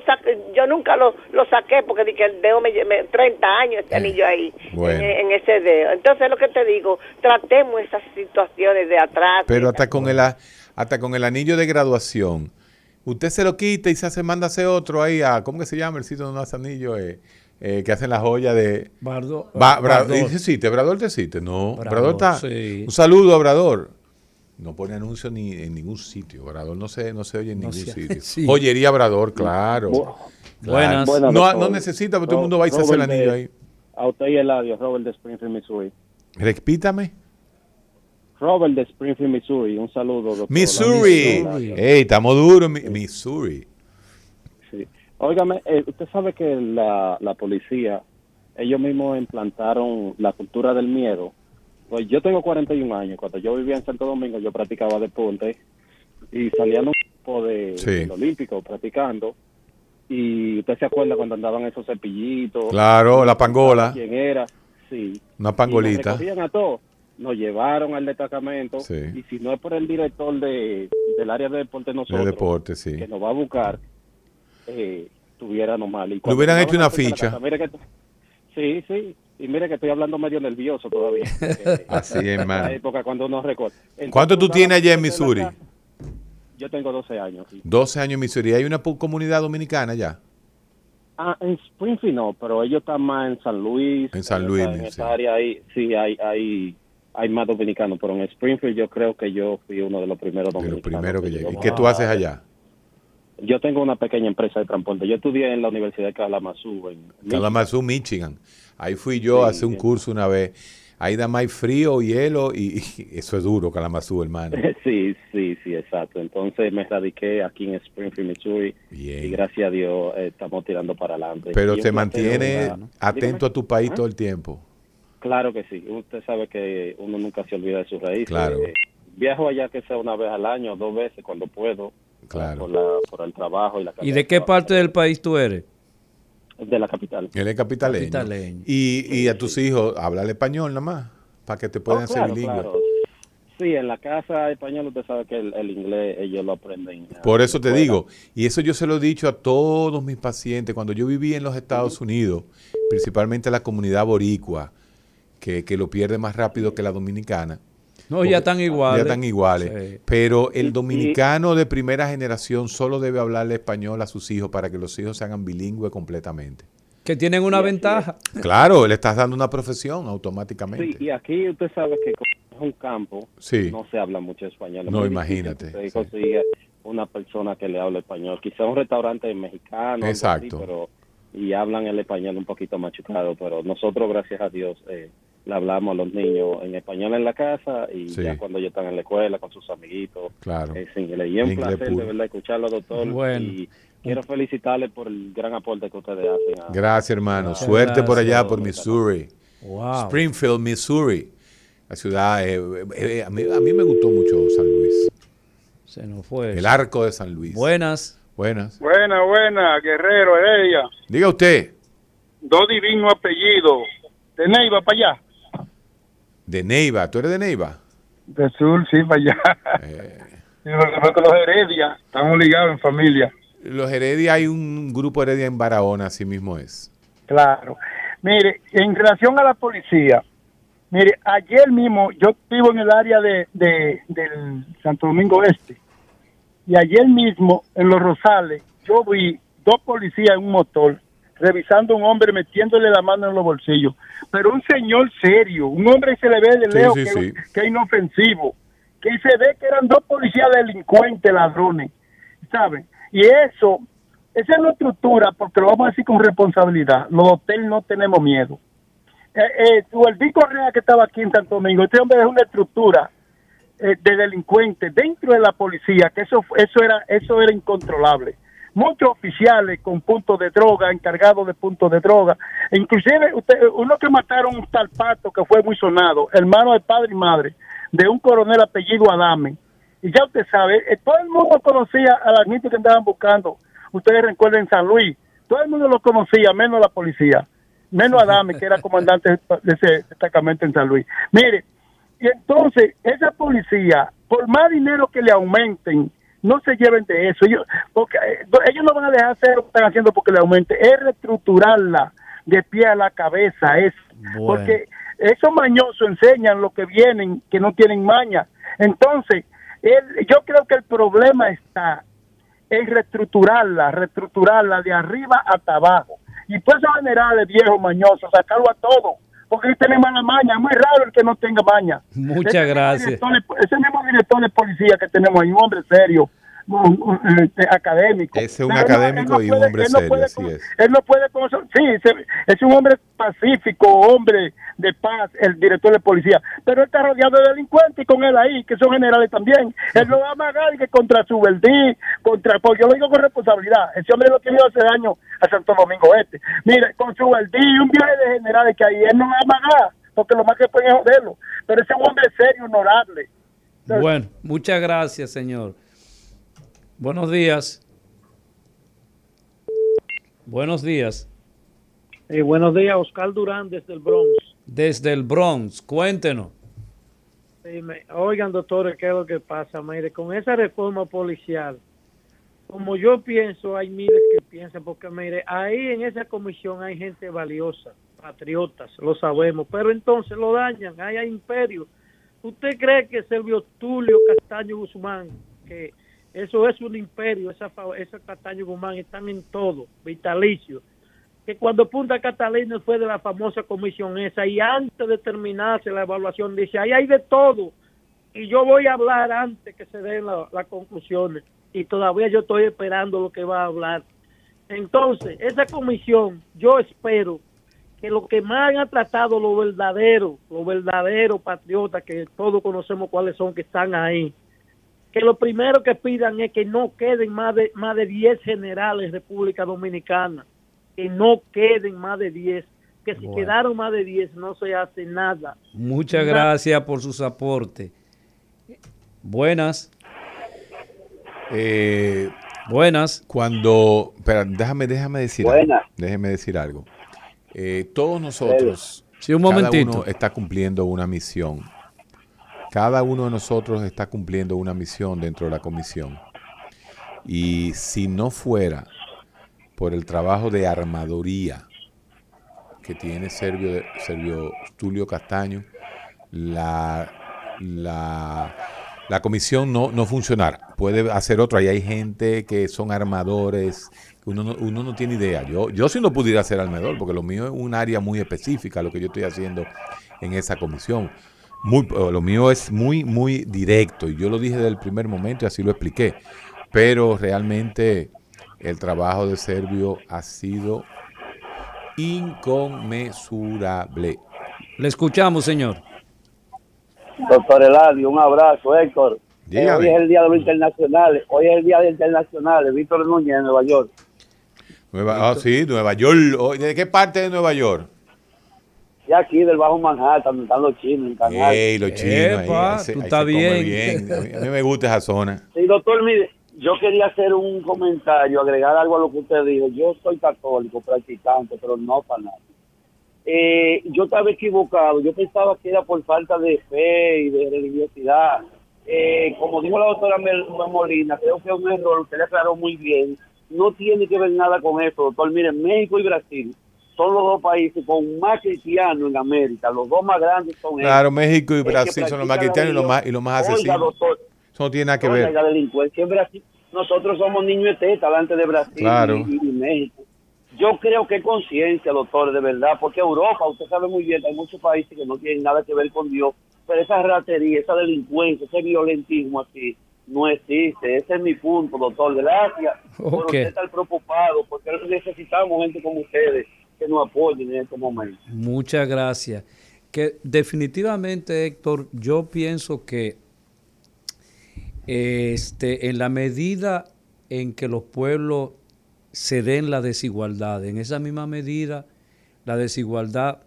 yo nunca lo, lo saqué porque dije, el dedo me, me 30 años ese anillo ahí, bueno. en, en ese dedo. Entonces, lo que te digo, tratemos esas situaciones de atrás. Pero hasta con el a- hasta con el anillo de graduación, usted se lo quita y se hace, manda a hacer otro ahí a, ¿cómo que se llama el sitio donde hace anillo? Eh, eh, que hacen la joya de... Bardo, Va, Bra- Bardot. dice, sí, te Brador te existe. No, Brador, Brador está. sí. Un saludo a Brador. No pone anuncio ni en ningún sitio. Brador no se, no se oye en No ningún se- sitio. sí. Joyería Brador, claro. Bu- Buenas. No, Buenas, no doctor. necesita, porque todo el mundo va y se hace el anillo ahí. A usted y Eladio, Robert de Springfield, Missouri. Repítame. Robert de Springfield, Missouri. Un saludo, doctor. Missouri. Ey, estamos duros. Mi- Missouri. Óigame, eh, usted sabe que la, la policía, ellos mismos implantaron la cultura del miedo. Pues yo tengo 41 años. Cuando yo vivía en Santo Domingo, yo practicaba deporte y salían un grupo de, Sí. del olímpico practicando. Y usted se acuerda cuando andaban esos cepillitos. Claro, la pangola. ¿Quién era? Sí. Una Y nos pangolita. recogían a todos. Nos llevaron al destacamento. Sí. Y si no es por el director de, del área de deporte, De nosotros, deporte, sí. que nos va a buscar, eh, tuviéramos mal. Y Le hubieran hecho una de ficha. casa, mire que- sí, sí. Y mire que estoy hablando medio nervioso todavía. *laughs* Así es, hermano. época cuando uno recuerda. Entonces, ¿Cuánto tú tienes allá en Missouri? Yo tengo 12 años. sí. 12 años en Missouri. ¿Hay una comunidad dominicana ya? Ah, en Springfield no, pero ellos están más en San Luis. En San Luis, En sí. esa área ahí, sí, hay, hay, hay más dominicanos, pero en Springfield yo creo que yo fui uno de los primeros De dominicanos. primero que llegó llegué. ¿Y qué tú haces allá? Yo tengo una pequeña empresa de transporte. Yo estudié en la Universidad de Kalamazoo. En Kalamazoo, Michigan. Ahí fui yo a hacer un curso una vez. Ahí da más frío, hielo y, y eso es duro, Kalamazoo, hermano. *laughs* Sí, sí, sí, exacto. Entonces me radiqué aquí en Springfield, Missouri. Y gracias a Dios eh, estamos tirando para adelante. Pero te mantiene atento a tu país ¿Ah? todo el tiempo. Claro que sí. Usted sabe que uno nunca se olvida de sus raíces. Claro. Eh, viajo allá que sea una vez al año, dos veces cuando puedo. Claro. Por, la- por el trabajo y la ¿Y de qué parte del país tú eres? De la capital. Él es capitaleño. Capitaleño. Y, y a tus hijos, háblale español nada más, para que te puedan Oh, ser claro, bilingües. claro. Sí, en la casa española usted sabe que el, el inglés ellos lo aprenden. Por eso te fuera. digo, y eso yo se lo he dicho a todos mis pacientes, cuando yo viví en los Estados Unidos, principalmente la comunidad boricua, que, que lo pierde más rápido que la dominicana. No, ya están iguales. Ya están iguales. Sí. Pero el dominicano de primera generación solo debe hablarle español a sus hijos para que los hijos se hagan bilingües completamente. Que tienen una ventaja. Claro, le estás dando una profesión automáticamente. Sí, y aquí usted sabe que como es un campo, Sí. no se habla mucho español. Es No, imagínate, consigue una persona que le hable español. Quizá un restaurante mexicano, así, Exacto. pero y hablan el español un poquito machucado, pero nosotros, gracias a Dios, eh, le hablamos a los niños en español en la casa y Sí. ya cuando ellos están en la escuela con sus amiguitos. Claro. Es inglés. Y es un Inglés placer puro. de verdad escucharlo, doctor. Bueno. Y quiero felicitarle por el gran aporte que ustedes hacen. a- Gracias, hermano. Suerte por allá, por Missouri. Wow. Springfield, Missouri. La ciudad, eh, eh, a, mí, a mí me gustó mucho San Luis. Se nos fue. El arco de San Luis. Buenas. Buenas. Buena, buena, Guerrero, Heredia. Diga usted, Dos divinos apellidos. De Neiva para allá. De Neiva. ¿Tú eres de Neiva? De sur, sí, para allá. Porque los Heredia estamos ligados en familia. Los Heredia, hay un grupo Heredia en Barahona, así mismo es. Claro. Mire, en relación a la policía, mire, ayer mismo yo vivo en el área de, de- del Santo Domingo Este y ayer mismo en Los Rosales yo vi dos policías en un motor revisando a un hombre metiéndole la mano en los bolsillos, pero un señor serio, un hombre que se le ve de lejos sí, que, sí. que es inofensivo, que se ve que eran dos policías delincuentes, ladrones, ¿saben? Y eso, esa es la estructura, porque lo vamos a decir con responsabilidad. Los hoteles no tenemos miedo. Eh, eh, Gualdí Correa, que estaba aquí en Santo Domingo, este hombre es una estructura eh, de delincuentes dentro de la policía, que eso, eso, era, eso era incontrolable. Muchos oficiales con puntos de droga, encargados de puntos de droga. E inclusive, usted, uno que mataron un tal pato que fue muy sonado, hermano de padre y madre, de un coronel apellido Adame. Y ya usted sabe, eh, todo el mundo conocía a la gente que andaban buscando. Ustedes recuerden San Luis, todo el mundo lo conocía, menos la policía, menos Adame, que era comandante de ese destacamento en San Luis. Mire, y entonces esa policía, por más dinero que le aumenten, no se lleven de eso. Ellos, porque eh, ellos no van a dejar hacer lo que están haciendo porque le aumente, es reestructurarla de pie a la cabeza. Es Bueno. porque esos mañosos enseñan lo que vienen, que no tienen maña. Entonces, el- yo creo que el problema está en reestructurarla, reestructurarla de arriba hasta abajo. Y todos esos generales viejos mañosos, sacarlo a todo. Porque tienen mala maña. Es muy raro el que no tenga maña. Muchas Ese mismo gracias. director de- ese mismo director de policía que tenemos ahí, un hombre serio, académico. Ese es un no- académico él no y un puede- hombre no serio, puede así con- es. Él no puede con eso. Sí, se- es un hombre pacífico, hombre de paz, el director de policía. Pero él está rodeado de delincuentes y con él ahí, que son generales también. Él lo va a amagar que contra su verdí, contra, porque yo lo digo con responsabilidad. Ese hombre lo tiene hace daño a Santo Domingo Este. Mire, con su verdí y un viaje de generales que ahí él no va a amagar, porque lo más que pueden es joderlo. Pero ese es un hombre serio, honorable. Bueno, muchas gracias, señor. Buenos días. Buenos días. Eh, buenos días, Oscar Durán desde el Bronx. Desde el Bronx, cuéntenos. Me- oigan, doctores, ¿qué es lo que pasa? Mire, con esa reforma policial, como yo pienso, hay miles que piensan, porque mire, ahí en esa comisión hay gente valiosa, patriotas, lo sabemos, pero entonces lo dañan, ahí hay imperio. ¿Usted cree que Servio Tulio Castaño Guzmán, que eso es un imperio, esa, esa Castaño Guzmán están en todo, vitalicio? que cuando Punta Catalina fue de la famosa comisión esa y antes de terminarse la evaluación dice, ahí hay de todo y yo voy a hablar antes que se den la- las conclusiones y todavía yo estoy esperando lo que va a hablar. Entonces, esa comisión, yo espero que lo que más han tratado los verdaderos, los verdaderos patriotas que todos conocemos cuáles son que están ahí, que lo primero que pidan es que no queden más de más de 10 generales en República Dominicana, que no queden más de 10, que si Bueno. quedaron más de 10 no se hace nada. Muchas gracias por sus aportes. Buenas. Eh, Buenas. Cuando, espera, déjame, déjame decir Buenas. algo. Déjeme decir algo. Eh, todos nosotros, Sí, un cada momentito. uno está cumpliendo una misión. Cada uno de nosotros está cumpliendo una misión dentro de la comisión. Y si no fuera por el trabajo de armaduría que tiene Servio, Servio Tulio Castaño, la, la, la comisión no, no funcionara. Puede hacer otra. Y hay gente que son armadores. Uno no, uno no tiene idea. Yo, yo sí no pudiera ser armador, porque lo mío es un área muy específica, lo que yo estoy haciendo en esa comisión. Muy, lo mío es muy, muy directo. Y yo lo dije desde el primer momento y así lo expliqué. Pero realmente el trabajo de Servio ha sido inconmensurable. Le escuchamos, señor. Doctor Eladio, un abrazo, Héctor. Eh, hoy es el Día de los Internacionales. Hoy es el Día de los Internacionales. Víctor Núñez, en Nueva York. Nueva, ah, sí, Nueva York. Oh, ¿De qué parte de Nueva York? Y aquí del Bajo Manhattan, donde están los chinos en Canal. Ey, los chinos. Epa, ahí tú ahí estás bien. A mí, a mí me gusta esa zona. Sí, doctor, mire, yo quería hacer un comentario, agregar algo a lo que usted dijo. Yo soy católico, practicante, pero no fanático. Eh, yo estaba equivocado, yo pensaba que era por falta de fe y de religiosidad. Eh, como dijo la doctora Mel- Molina, creo que es un error, usted le aclaró muy bien. No tiene que ver nada con eso, doctor. Miren, México y Brasil son los dos países con más cristianos en América. Los dos más grandes son Claro, ellos. México y Brasil son los más cristianos y los más, y los más asesinos. doctor, Eso no tiene nada que Oiga, ver. la delincuencia en Brasil. Nosotros somos niños de teta delante de Brasil Claro. y, y México. Yo creo que es conciencia, doctor, de verdad, porque Europa, usted sabe muy bien, que hay muchos países que no tienen nada que ver con Dios, pero esa ratería, esa delincuencia, ese violentismo así, no existe. Ese es mi punto, doctor. Gracias por Ok. usted estar preocupado, porque necesitamos gente como ustedes que nos apoyen en este momento. Muchas gracias. Que definitivamente, Héctor, yo pienso que este, en la medida en que los pueblos se den la desigualdad, en esa misma medida la desigualdad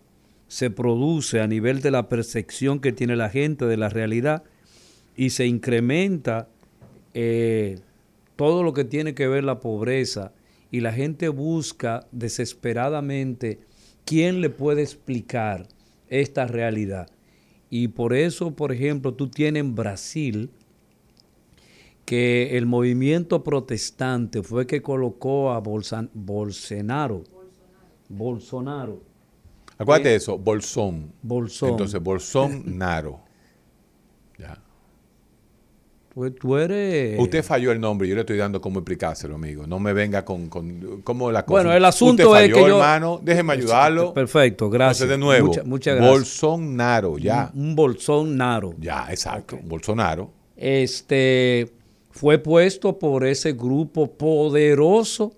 se produce a nivel de la percepción que tiene la gente de la realidad y se incrementa eh, todo lo que tiene que ver la pobreza y la gente busca desesperadamente quién le puede explicar esta realidad. Y por eso, por ejemplo, tú tienes en Brasil que el movimiento protestante fue que colocó a Bolsa- Bolsonaro. Bolsonaro. Acuérdate de eso, Bolsón. Bolsón. Entonces, Bolsonaro. *laughs* Ya. Pues tú eres... Usted falló el nombre, yo le estoy dando cómo explicárselo, amigo. No me venga con, con cómo la cosa. Bueno, el asunto Usted es falló, que yo- hermano, déjeme ayudarlo. Perfecto, gracias. Entonces, de nuevo, Mucha- muchas gracias. Bolsonaro, ya. Un, un Bolsonaro. Ya, exacto. Bolsonaro. Este, fue puesto por ese grupo poderoso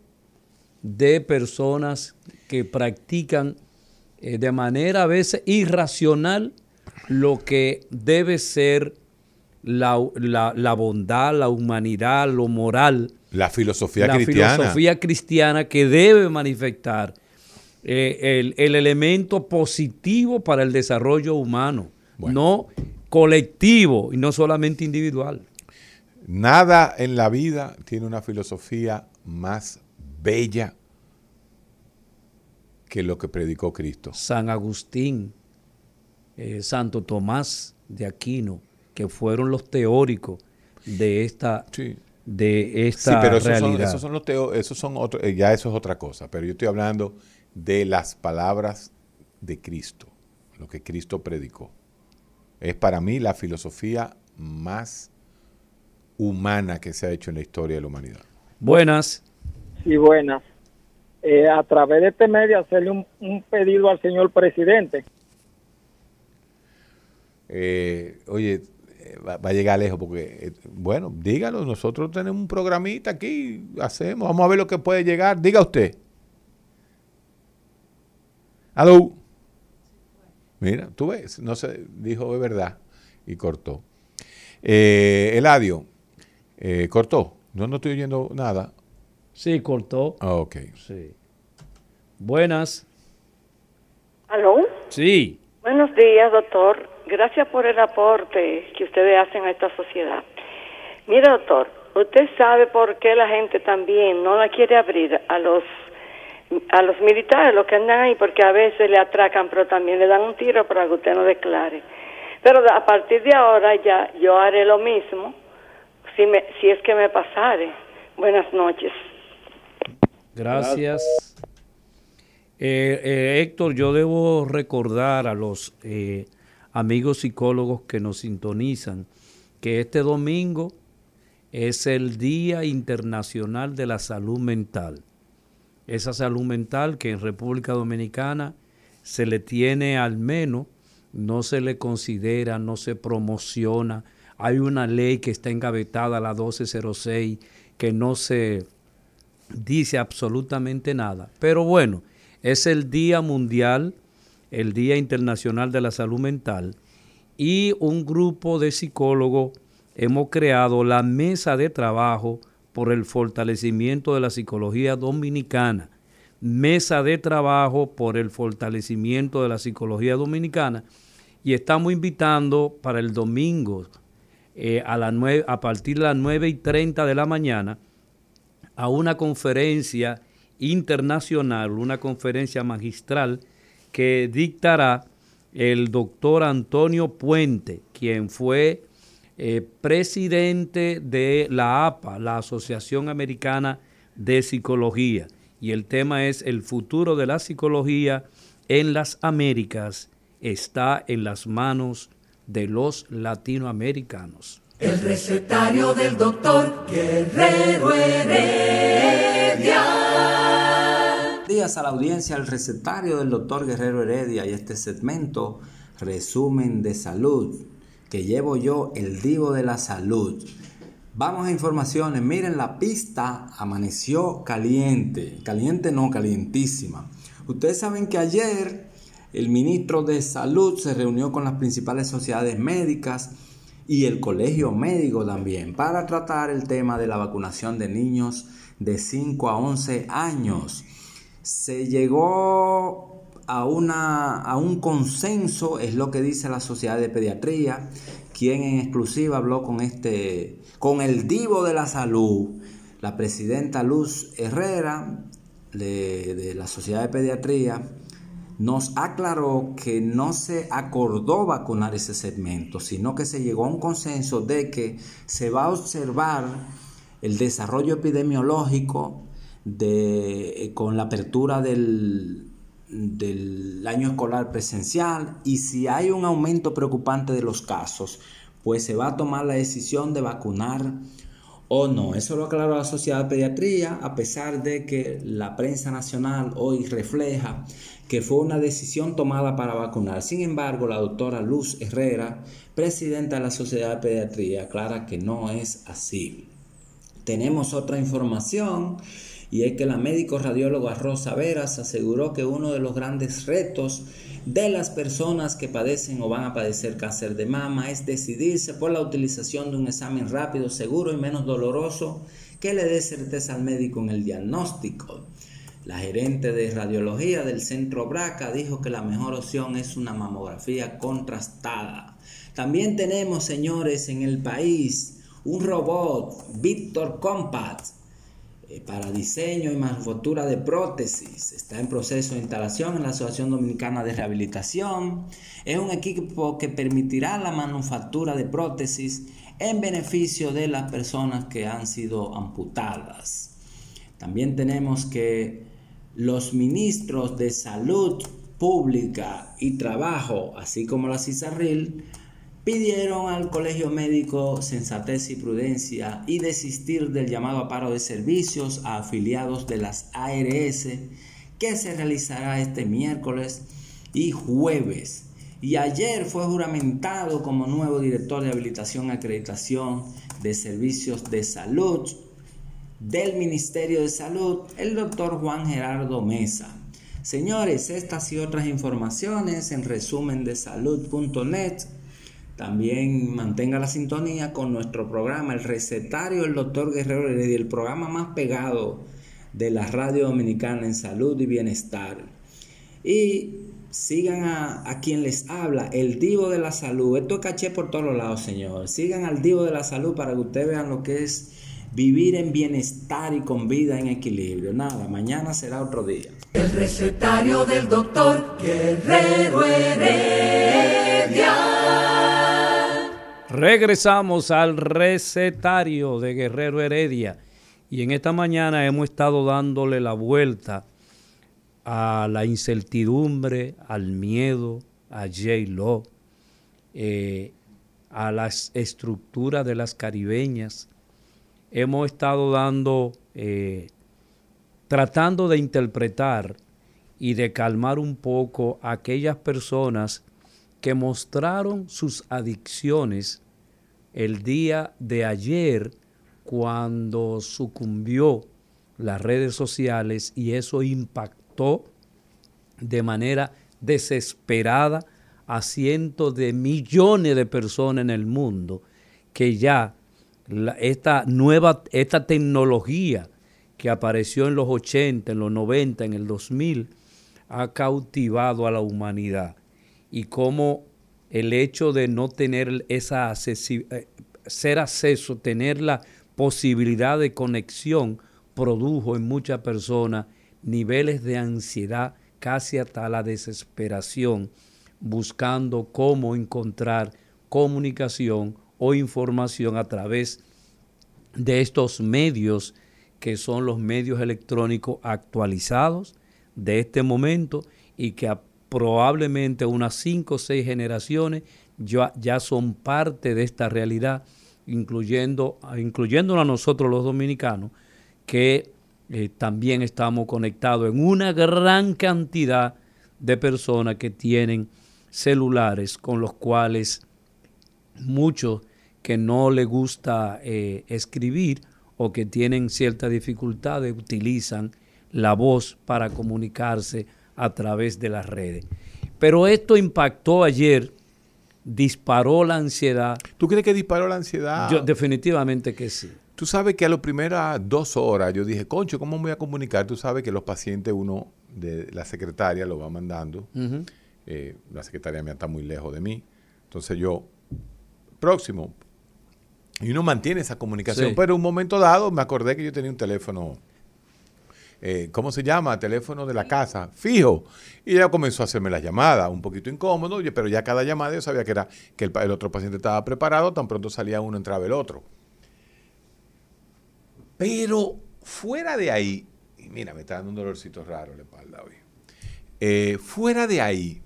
de personas que practican eh, de manera a veces irracional lo que debe ser la, la- la bondad, la humanidad, lo moral. La filosofía la cristiana. filosofía cristiana que debe manifestar eh, el, el elemento positivo para el desarrollo humano, no colectivo y no solamente individual. Nada en la vida tiene una filosofía más bella que lo que predicó Cristo. San Agustín, eh, Santo Tomás de Aquino, que fueron los teóricos de esta, de esta sí, pero esos son, realidad. esos son los teo- esos son otro- eh, ya eso es otra cosa. Pero yo estoy hablando de las palabras de Cristo, lo que Cristo predicó. Es para mí la filosofía más humana que se ha hecho en la historia de la humanidad. Buenas. Sí, buenas. Eh, a través de este medio hacerle un, un pedido al señor presidente. Eh, oye, va, va a llegar lejos porque, eh, bueno, dígalo, nosotros tenemos un programita aquí, hacemos, vamos a ver lo que puede llegar. Diga usted. Aló. Mira, tú ves, no se dijo de verdad y cortó. Eh, Eladio, eh, cortó. No, no estoy oyendo nada. Sí, cortó. Ah, ok. Sí. Buenas. ¿Aló? Sí. Buenos días, doctor. Gracias por el aporte que ustedes hacen a esta sociedad. Mire, doctor, usted sabe por qué la gente también no la quiere abrir a los a los militares, los que andan ahí, porque a veces le atracan, pero también le dan un tiro para que usted no declare. Pero a partir de ahora ya yo haré lo mismo, si, me, si es que me pasare. Buenas noches. Gracias. Eh, eh, Héctor, yo debo recordar a los eh, amigos psicólogos que nos sintonizan que este domingo es el Día Internacional de la Salud Mental. Esa salud mental que en República Dominicana se le tiene al menos, no se le considera, no se promociona. Hay una ley que está engavetada, la 1206, que no se dice absolutamente nada. Pero bueno, es el Día Mundial, el Día Internacional de la Salud Mental, y un grupo de psicólogos hemos creado la mesa de trabajo por el fortalecimiento de la psicología dominicana. Mesa de trabajo por el fortalecimiento de la psicología dominicana. Y estamos invitando para el domingo eh, a, a partir de las 9 y 30 de la mañana a una conferencia internacional, una conferencia magistral que dictará el doctor Antonio Puente, quien fue eh, presidente de la APA, la Asociación Americana de Psicología. Y el tema es el futuro de la psicología en las Américas está en las manos de los latinoamericanos. El recetario del doctor Guerrero. Días a la audiencia el recetario del doctor Guerrero Heredia y este segmento resumen de salud que llevo yo el divo de la salud. Vamos a informaciones, miren la pista amaneció caliente, caliente no, calientísima. Ustedes saben que ayer el ministro de salud se reunió con las principales sociedades médicas y el colegio médico también para tratar el tema de la vacunación de niños de 5 a 11 años se llegó a, una, a un consenso, es lo que dice la Sociedad de Pediatría, quien en exclusiva habló con, este, con el divo de la salud, la presidenta Luz Herrera de, de la Sociedad de Pediatría, nos aclaró que no se acordó vacunar ese segmento, sino que se llegó a un consenso de que se va a observar el desarrollo epidemiológico de, eh, con la apertura del, del año escolar presencial y si hay un aumento preocupante de los casos, pues se va a tomar la decisión de vacunar o no. Eso lo aclaró la Sociedad de Pediatría, a pesar de que la prensa nacional hoy refleja que fue una decisión tomada para vacunar. Sin embargo, la doctora Luz Herrera, presidenta de la Sociedad de Pediatría, aclara que no es así. Tenemos otra información y es que la médico radióloga Rosa Veras aseguró que uno de los grandes retos de las personas que padecen o van a padecer cáncer de mama es decidirse por la utilización de un examen rápido, seguro y menos doloroso que le dé certeza al médico en el diagnóstico. La gerente de radiología del centro Braca dijo que la mejor opción es una mamografía contrastada. También tenemos, señores, en el país un robot, Victor Compact, para diseño y manufactura de prótesis. Está en proceso de instalación en la Asociación Dominicana de Rehabilitación. Es un equipo que permitirá la manufactura de prótesis en beneficio de las personas que han sido amputadas. También tenemos que los ministros de Salud Pública y Trabajo, así como la CISARRIL, pidieron al Colegio Médico sensatez y prudencia y desistir del llamado a paro de servicios a afiliados de las ARS que se realizará este miércoles y jueves. Y ayer fue juramentado como nuevo director de habilitación y acreditación de servicios de salud del Ministerio de Salud, el doctor Juan Gerardo Mesa. Señores, estas y otras informaciones en resumen de salud.net también mantenga la sintonía con nuestro programa, el recetario del doctor Guerrero Heredia, el programa más pegado de la radio dominicana en salud y bienestar. Y sigan a, quien les habla, el divo de la salud. Esto es caché por todos lados, señor. Sigan al divo de la salud para que ustedes vean lo que es vivir en bienestar y con vida en equilibrio. Nada, mañana será otro día. El recetario del doctor Guerrero Heredia. Regresamos al recetario de Guerrero Heredia y en esta mañana hemos estado dándole la vuelta a la incertidumbre, al miedo, a J-Lo, eh, a las estructuras de las caribeñas. Hemos estado dando, eh, tratando de interpretar y de calmar un poco a aquellas personas que mostraron sus adicciones el día de ayer cuando sucumbió las redes sociales y eso impactó de manera desesperada a cientos de millones de personas en el mundo que ya esta nueva esta tecnología que apareció en los 80, en los 90, en el 2000 ha cautivado a la humanidad. Y cómo el hecho de no tener esa eh, ser acceso, tener la posibilidad de conexión, produjo en muchas personas niveles de ansiedad casi hasta la desesperación, buscando cómo encontrar comunicación o información a través de estos medios que son los medios electrónicos actualizados de este momento y que probablemente unas cinco o seis generaciones ya, ya son parte de esta realidad, incluyendo, incluyéndonos a nosotros los dominicanos, que eh, también estamos conectados en una gran cantidad de personas que tienen celulares con los cuales muchos que no les gusta eh, escribir o que tienen cierta dificultad utilizan la voz para comunicarse a través de las redes. Pero esto impactó ayer, disparó la ansiedad. ¿Tú crees que disparó la ansiedad? Yo definitivamente que sí. Tú sabes que a las primeras dos horas yo dije, concho, ¿cómo me voy a comunicar? Tú sabes que los pacientes uno de la secretaria lo va mandando. Eh, la secretaria mía está muy lejos de mí. Entonces yo, próximo. Y uno mantiene esa comunicación. Pero en un momento dado me acordé que yo tenía un teléfono eh, ¿cómo se llama? Teléfono de la casa, fijo. Y ella comenzó a hacerme las llamadas, un poquito incómodo, pero ya cada llamada yo sabía que era que el, otro paciente estaba preparado, tan pronto salía uno, entraba el otro. Pero fuera de ahí, y mira, me está dando un dolorcito raro la espalda hoy. Eh, fuera de ahí,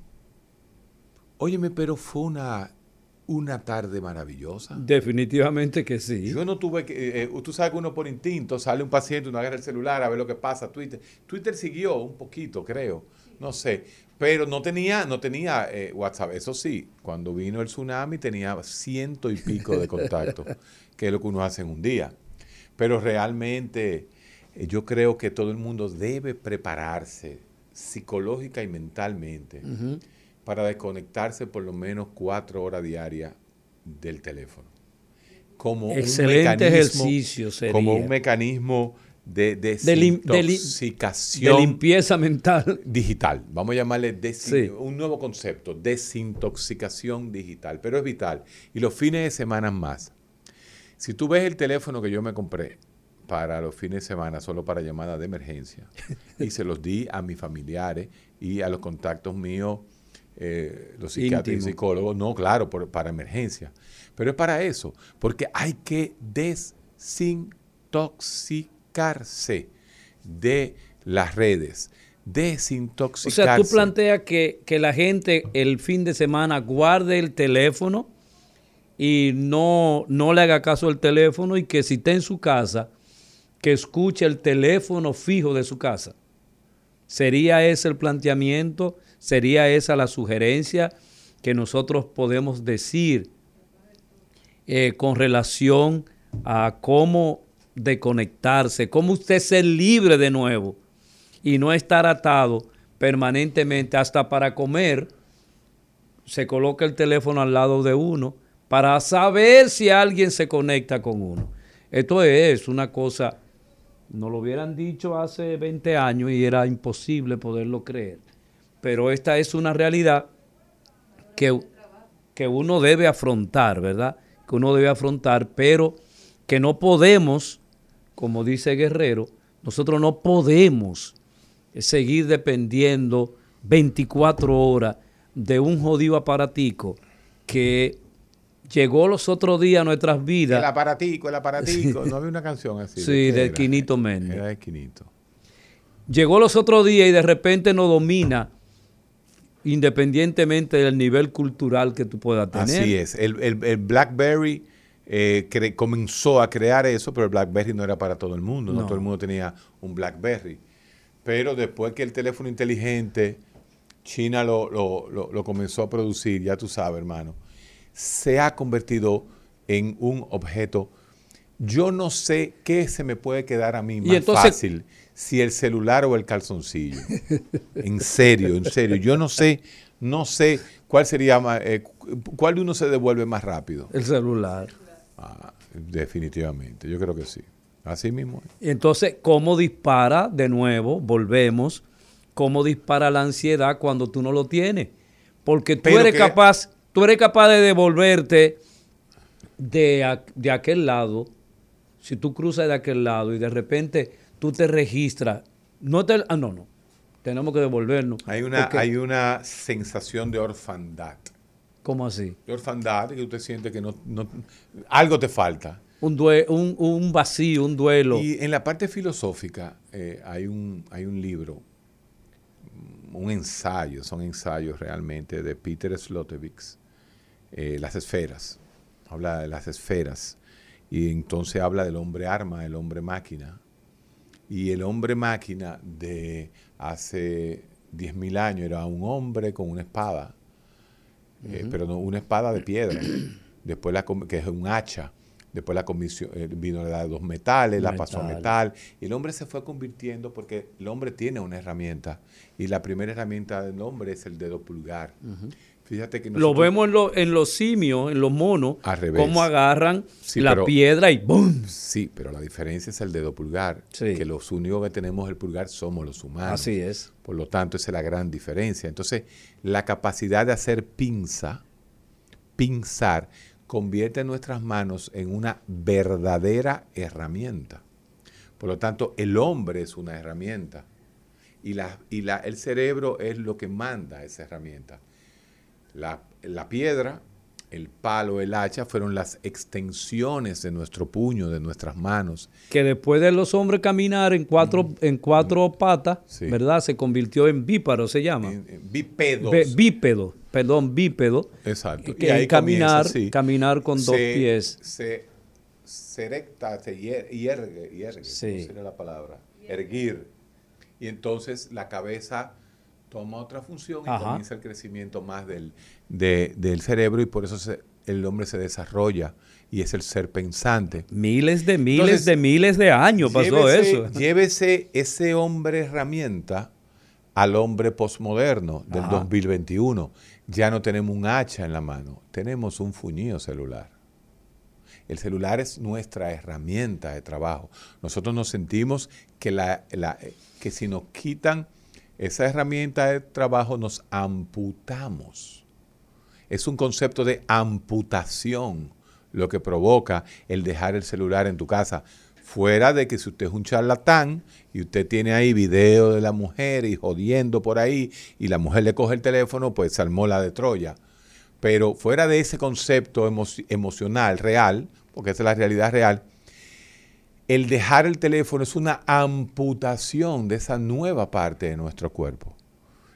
óyeme, pero fue una una tarde maravillosa. Definitivamente que sí. Yo no tuve que, eh, eh, tú sabes que uno por instinto sale un paciente, uno agarra el celular a ver lo que pasa, Twitter. Twitter siguió un poquito, creo, no sé, pero no tenía, no tenía eh, WhatsApp. Eso sí, cuando vino el tsunami tenía ciento y pico de contactos, *laughs* que es lo que uno hace en un día. Pero realmente eh, yo creo que todo el mundo debe prepararse psicológica y mentalmente. Para desconectarse por lo menos cuatro horas diarias del teléfono. Como Excelente un mecanismo, ejercicio sería. Como un mecanismo de desintoxicación de limpieza mental. digital. Vamos a llamarle desin- Sí. un nuevo concepto, desintoxicación digital, pero es vital. Y los fines de semana más. Si tú ves el teléfono que yo me compré para los fines de semana, solo para llamadas de emergencia, *laughs* y se los di a mis familiares y a los contactos míos, eh, los psiquiatras y psicólogos, no, claro, por- para emergencia. Pero es para eso, porque hay que desintoxicarse de las redes. O Desintoxicarse. sea, tú planteas que, que la gente el fin de semana guarde el teléfono y no, no le haga caso al teléfono y que si está en su casa, que escuche el teléfono fijo de su casa. ¿Sería ese el planteamiento? ¿Sería esa la sugerencia que nosotros podemos decir eh, con relación a cómo desconectarse, cómo usted ser libre de nuevo y no estar atado permanentemente hasta para comer? Se coloca el teléfono al lado de uno para saber si alguien se conecta con uno. Esto es una cosa, no lo hubieran dicho hace 20 años y era imposible poderlo creer. Pero esta es una realidad que, que uno debe afrontar, ¿verdad? Que uno debe afrontar, pero que no podemos, como dice Guerrero, nosotros no podemos seguir dependiendo 24 horas de un jodido aparatico que llegó los otros días a nuestras vidas. El aparatico, el aparatico. *laughs* No había una canción así. Sí, de? Quinito Méndez. Era de Quinito. Llegó los otros días y de repente nos domina independientemente del nivel cultural que tú puedas tener. Así es. El, el- el BlackBerry eh, comenzó a crear eso, pero el BlackBerry no era para todo el mundo. No, No. todo el mundo tenía un BlackBerry. Pero después que el teléfono inteligente, China lo, lo- lo- lo comenzó a producir, ya tú sabes, hermano, se ha convertido en un objeto. Yo no sé qué se me puede quedar a mí más entonces- fácil, si el celular o el calzoncillo. en serio, en serio. Yo no sé, no sé cuál sería más, eh, cu- cuál de uno se devuelve más rápido. El celular. Ah, definitivamente, yo creo que sí. Así mismo. es. Entonces, ¿cómo dispara de nuevo? Volvemos. ¿Cómo dispara la ansiedad cuando tú no lo tienes? Porque tú Pero eres que- capaz, tú eres capaz de devolverte de, a- de aquel lado. Si tú cruzas de aquel lado y de repente tú te registras, no te, ah, no, no, tenemos que devolvernos. Hay una, Porque- hay una sensación de orfandad. ¿Cómo así? De orfandad, que usted siente que no, no- algo te falta. Un, due- un, un vacío, un duelo. Y en la parte filosófica eh, hay, un, hay un libro, un ensayo, son ensayos realmente de Peter Slotewijk, eh, Las esferas. Habla de las esferas. Y entonces habla del hombre arma, el hombre máquina. Y el hombre máquina de hace 10.000 años era un hombre con una espada, eh, pero no una espada de piedra, después la, que es un hacha. Después la comisión, eh, vino la de dos metales, la pasó a Metal. Y el hombre se fue convirtiendo porque el hombre tiene una herramienta. Y la primera herramienta del hombre es el dedo pulgar. Fíjate que Lo vemos en, lo- en los simios, en los monos, Al revés. cómo agarran Sí, la pero- piedra y ¡boom! Sí, pero la diferencia es el dedo pulgar. Que los únicos que tenemos el pulgar somos los humanos. Así es. Por lo tanto, esa es la gran diferencia. Entonces, la capacidad de hacer pinza, pinzar, convierte nuestras manos en una verdadera herramienta. Por lo tanto, el hombre es una herramienta. Y, la, y la, el cerebro es lo que manda esa herramienta. La, la piedra, el palo, el hacha fueron las extensiones de nuestro puño, de nuestras manos. que después de los hombres caminar en cuatro, en cuatro patas, Sí. ¿verdad? Se convirtió en bíparo, se llama. Bípedos. Bé- bípedo, perdón, bípedo. Exacto. Que Y ahí caminar, comienza, sí. caminar con dos pies. Se, se erecta, se hier- hiergue, hiergue, Sí. ¿cómo sería la palabra? Erguir. Y entonces la cabeza toma otra función y Ajá. comienza el crecimiento más del, de- del cerebro y por eso se- el hombre se desarrolla y es el ser pensante. Miles de miles Entonces, de miles de años pasó llévese- eso. Llévese ese hombre herramienta al hombre posmoderno del Ajá. 2021. Ya no tenemos un hacha en la mano, tenemos un fuñido celular. El celular es nuestra herramienta de trabajo. Nosotros nos sentimos que, la, la- que si nos quitan esa herramienta de trabajo nos amputamos. Es un concepto de amputación lo que provoca el dejar el celular en tu casa. Fuera de que si usted es un charlatán y usted tiene ahí video de la mujer y jodiendo por ahí y la mujer le coge el teléfono, pues se armó la de Troya. Pero fuera de ese concepto emo- emocional, real, porque esa es la realidad real, el dejar el teléfono es una amputación de esa nueva parte de nuestro cuerpo.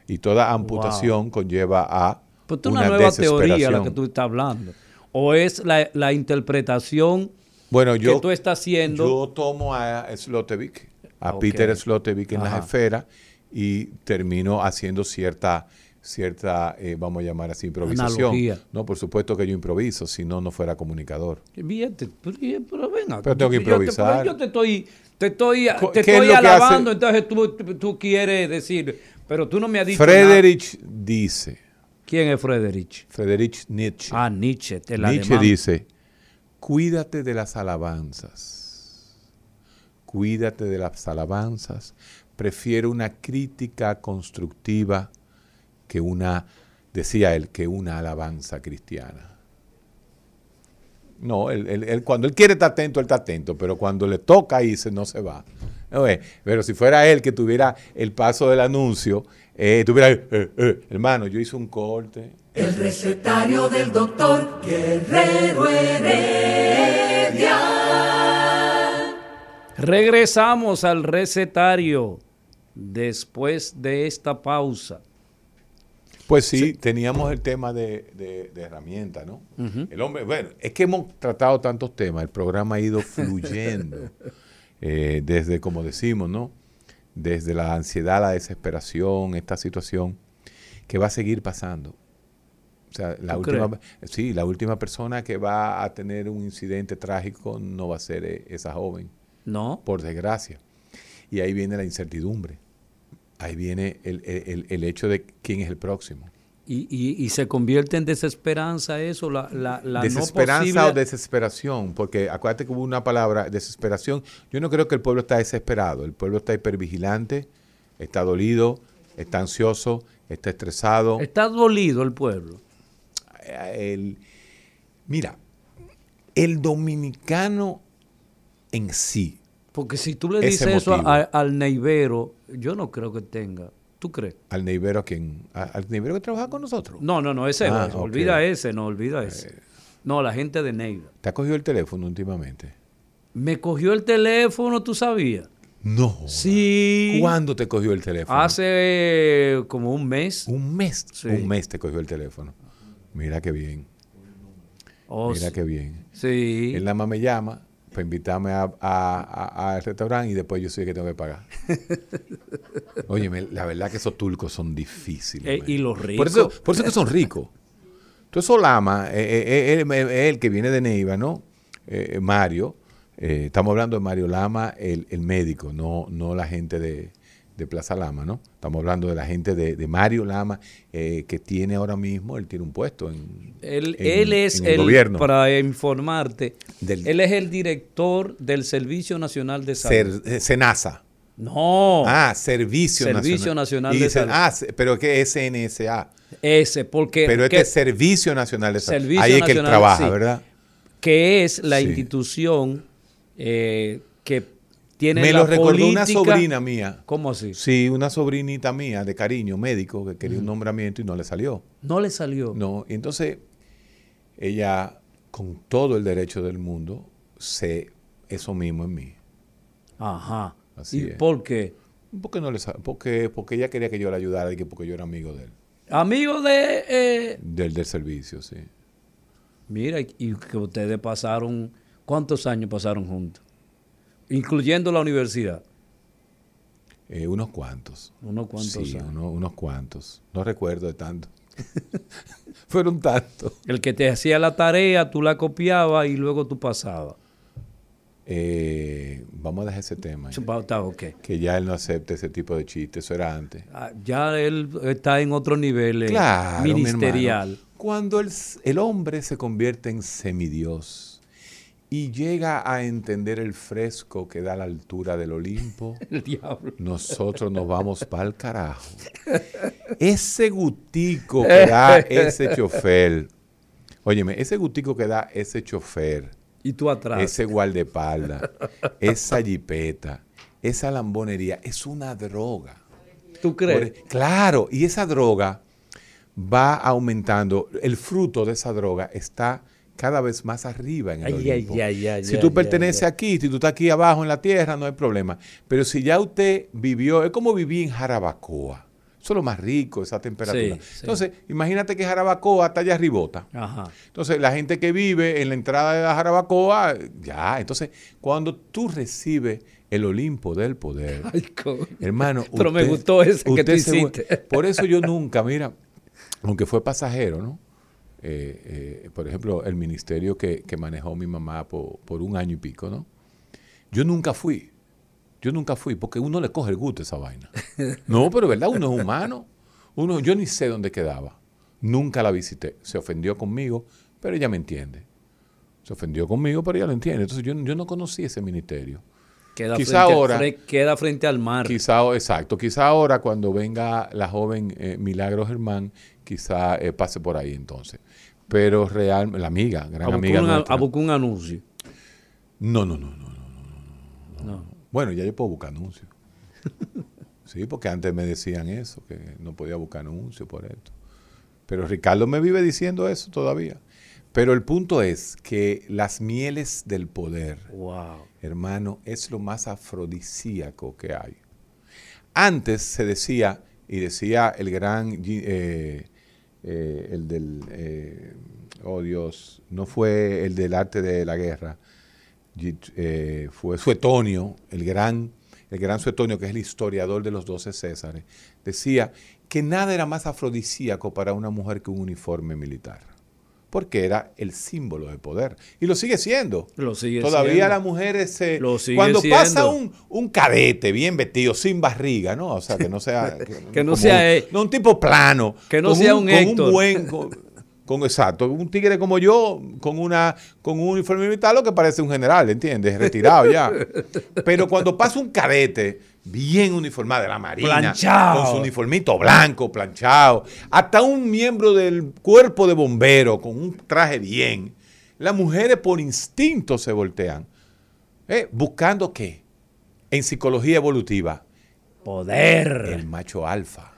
Y toda amputación conlleva a Pues es una, una, nueva teoría la que tú estás hablando. O es la, la interpretación Bueno, yo, que tú estás haciendo. yo tomo a Slotevik, a. Peter Slotevik en las Ajá. esferas y termino haciendo cierta, cierta eh, vamos a llamar así, improvisación. Analogía. No, por supuesto que yo improviso, si no, no fuera comunicador. Fíjate, pero, pero ven acá, Pero tengo que yo te- improvisar. Yo te, estoy, te estoy, te ¿qué es estoy alabando, entonces tú, tú- quieres decir, pero tú no me has dicho Friedrich dice. ¿Quién es Friedrich? Friedrich Nietzsche. Ah, Nietzsche, el Nietzsche alemán. dice, cuídate de las alabanzas, cuídate de las alabanzas, prefiero una crítica constructiva que una, decía él, que una alabanza cristiana. No, él, él- él- cuando él quiere estar atento, él está atento, pero cuando le toca irse, no se va. Oye, Pero si fuera él que tuviera el paso del anuncio, eh, tuviera, eh, eh, hermano, yo hice un corte, El recetario del doctor Guerrero Heredia. Regresamos al recetario después de esta pausa. Pues sí, teníamos el tema de, de, de herramienta, ¿no? El hombre, bueno, es que hemos tratado tantos temas, el programa ha ido *laughs* fluyendo eh, desde, como decimos, ¿no? Desde la ansiedad, la desesperación, esta situación que va a seguir pasando. O sea, la ¿Tú última, sí, la última persona que va a tener un incidente trágico no va a ser eh, esa joven. No. Por desgracia. Y ahí viene la incertidumbre. Ahí viene el, el- el- hecho de quién es el próximo. Y, y- y se convierte en desesperanza eso, la, la, la desesperanza no o desesperación, porque acuérdate que hubo una palabra, desesperación. Yo no creo que el pueblo está desesperado, el pueblo está hipervigilante, está dolido, está ansioso, está estresado. Está dolido el pueblo. Eh, el- mira, el dominicano en sí. Porque si tú le es dices eso a- al neivero, yo no creo que tenga. ¿Tú crees? Al neivero a quien, al neivero que trabaja con nosotros. No, no, no, ese Ah, no. ok. Olvida ese, no, olvida ese. No, la gente de Neiva. ¿Te ha cogido el teléfono últimamente? Me cogió el teléfono, ¿tú sabías? No. Sí. ¿Cuándo te cogió el teléfono? Hace como un mes. Un mes. Sí. Un mes te cogió el teléfono. Mira qué bien. Oh, Mira sí. qué bien. Sí. Él nada más me llama para invitarme a- a- a- al restaurante y después yo soy el que tengo que pagar. *laughs* Oye, la verdad que esos turcos son difíciles. Eh, y los Por ricos. eso, por eso que son ricos. Entonces Solama, eh, eh, eh, él, él que viene de Neiva, ¿no? Eh, Mario, estamos hablando de Mario Lama, el, el médico, no, no la gente de, de Plaza Lama, ¿no? Estamos hablando de la gente de, de Mario Lama, eh, que tiene ahora mismo, él tiene un puesto en, Él, en- él es en el, el, gobierno. para informarte, Del- él es el director del Servicio Nacional de Salud. eh, Senasa. No. Ah, Servicio, Servicio Nacional de Salud. Ah, pero que es SNSA. Ese, porque... Pero este que- es Servicio Nacional de Salud. Servicio Ahí es que él Nacional, trabaja, sí. ¿verdad? Que es la Sí. institución eh, que tiene Me la lo recordó una sobrina mía. ¿Cómo así? Sí, una sobrinita mía de cariño, médico, que quería un nombramiento y no le salió. No le salió. No, y entonces ella, con todo el derecho del mundo, sé eso mismo en mí. Ajá. Así ¿Y es. por qué? Porque, no le, porque, porque ella quería que yo la ayudara y que porque yo era amigo de él. Amigo de... eh, Del, del servicio, sí. Mira, y que ustedes pasaron... ¿Cuántos años pasaron juntos? Incluyendo la universidad. Eh, unos cuantos. Unos cuantos Sí, uno- unos cuantos. No recuerdo de tanto. *laughs* Fueron tantos. El que te hacía la tarea, tú la copiabas y luego tú pasabas. Eh, vamos a dejar ese tema. Está-. Que ya él no acepte ese tipo de chistes, eso era antes. Ah, Ya él está en otro nivel eh, Claro, mi ministerial. Cuando el, el hombre se convierte en semidios y llega a entender el fresco que da la altura del Olimpo, *laughs* El diablo. nosotros nos vamos para el carajo. Ese gutico que da *laughs* ese chofer, óyeme, ese gutico que da ese chofer, Y tú atrás. ese guardaespaldas, esa jipeta, esa lambonería, es una droga. ¿Tú crees? Por- claro, y esa droga va aumentando. El fruto de esa droga está cada vez más arriba en el Ay, Olimpo. ay, ay, ay, si tú perteneces aquí, si tú estás aquí abajo en la tierra, no hay problema. Pero si ya usted vivió, es como vivir en Jarabacoa. Eso es lo más rico, esa temperatura. Sí, sí. Entonces, imagínate que Jarabacoa está allá arribota. Ajá. Entonces, la gente que vive en la entrada de la Jarabacoa, ya. Entonces, cuando tú recibes el Olimpo del poder, *laughs* Ay, hermano. Pero me usted- gustó ese que usted tú hiciste. Por eso yo nunca, mira, aunque fue pasajero, ¿no? Eh, eh, por ejemplo, el ministerio que, que manejó mi mamá por, por un año y pico, ¿no? Yo nunca fui. Yo nunca fui, porque uno le coge el gusto a esa vaina. No, pero verdad, uno es humano. Uno, yo ni sé dónde quedaba. Nunca la visité. Se ofendió conmigo, pero ella me entiende. Se ofendió conmigo, pero ella lo entiende. Entonces yo, yo no conocí ese ministerio. Queda, Quizá frente, ahora- fre- queda frente al mar. Quizá, exacto, quizá ahora cuando venga la joven eh, Milagros Germán, quizá eh, pase por ahí entonces. Pero real, la amiga, gran amiga. A buscar un anuncio. No, no, no, no, no, no. no. Bueno, ya yo puedo buscar anuncios. *laughs* sí, porque antes me decían eso, que no podía buscar anuncios por esto. Pero Ricardo me vive diciendo eso todavía. Pero el punto es que las mieles del poder, wow. hermano, es lo más afrodisíaco que hay. Antes se decía, y decía el gran eh, eh, el del, eh, oh Dios, no fue el del arte de la guerra, eh, fue Suetonio, el gran, el gran Suetonio, que es el historiador de los doce Césares, decía que nada era más afrodisíaco para una mujer que un uniforme militar porque era el símbolo de poder. Y lo sigue siendo. Lo sigue Todavía siendo. las mujeres se... Lo sigue cuando pasa un, un cadete bien vestido, sin barriga, ¿no? O sea, que no sea... *laughs* Que no sea, un- eh, no, un tipo plano. que no sea un con Héctor. buen... Con, con- exacto, un tigre como yo, con una con un uniforme militar, lo que parece un general, ¿entiendes? Retirado ya. *laughs* Pero cuando pasa un cadete bien uniformado de la Marina, Planchado. con su uniformito blanco, planchado, hasta un miembro del cuerpo de bomberos con un traje bien, las mujeres por instinto se voltean. ¿Eh? ¿Buscando qué? En psicología evolutiva. Poder. El macho alfa.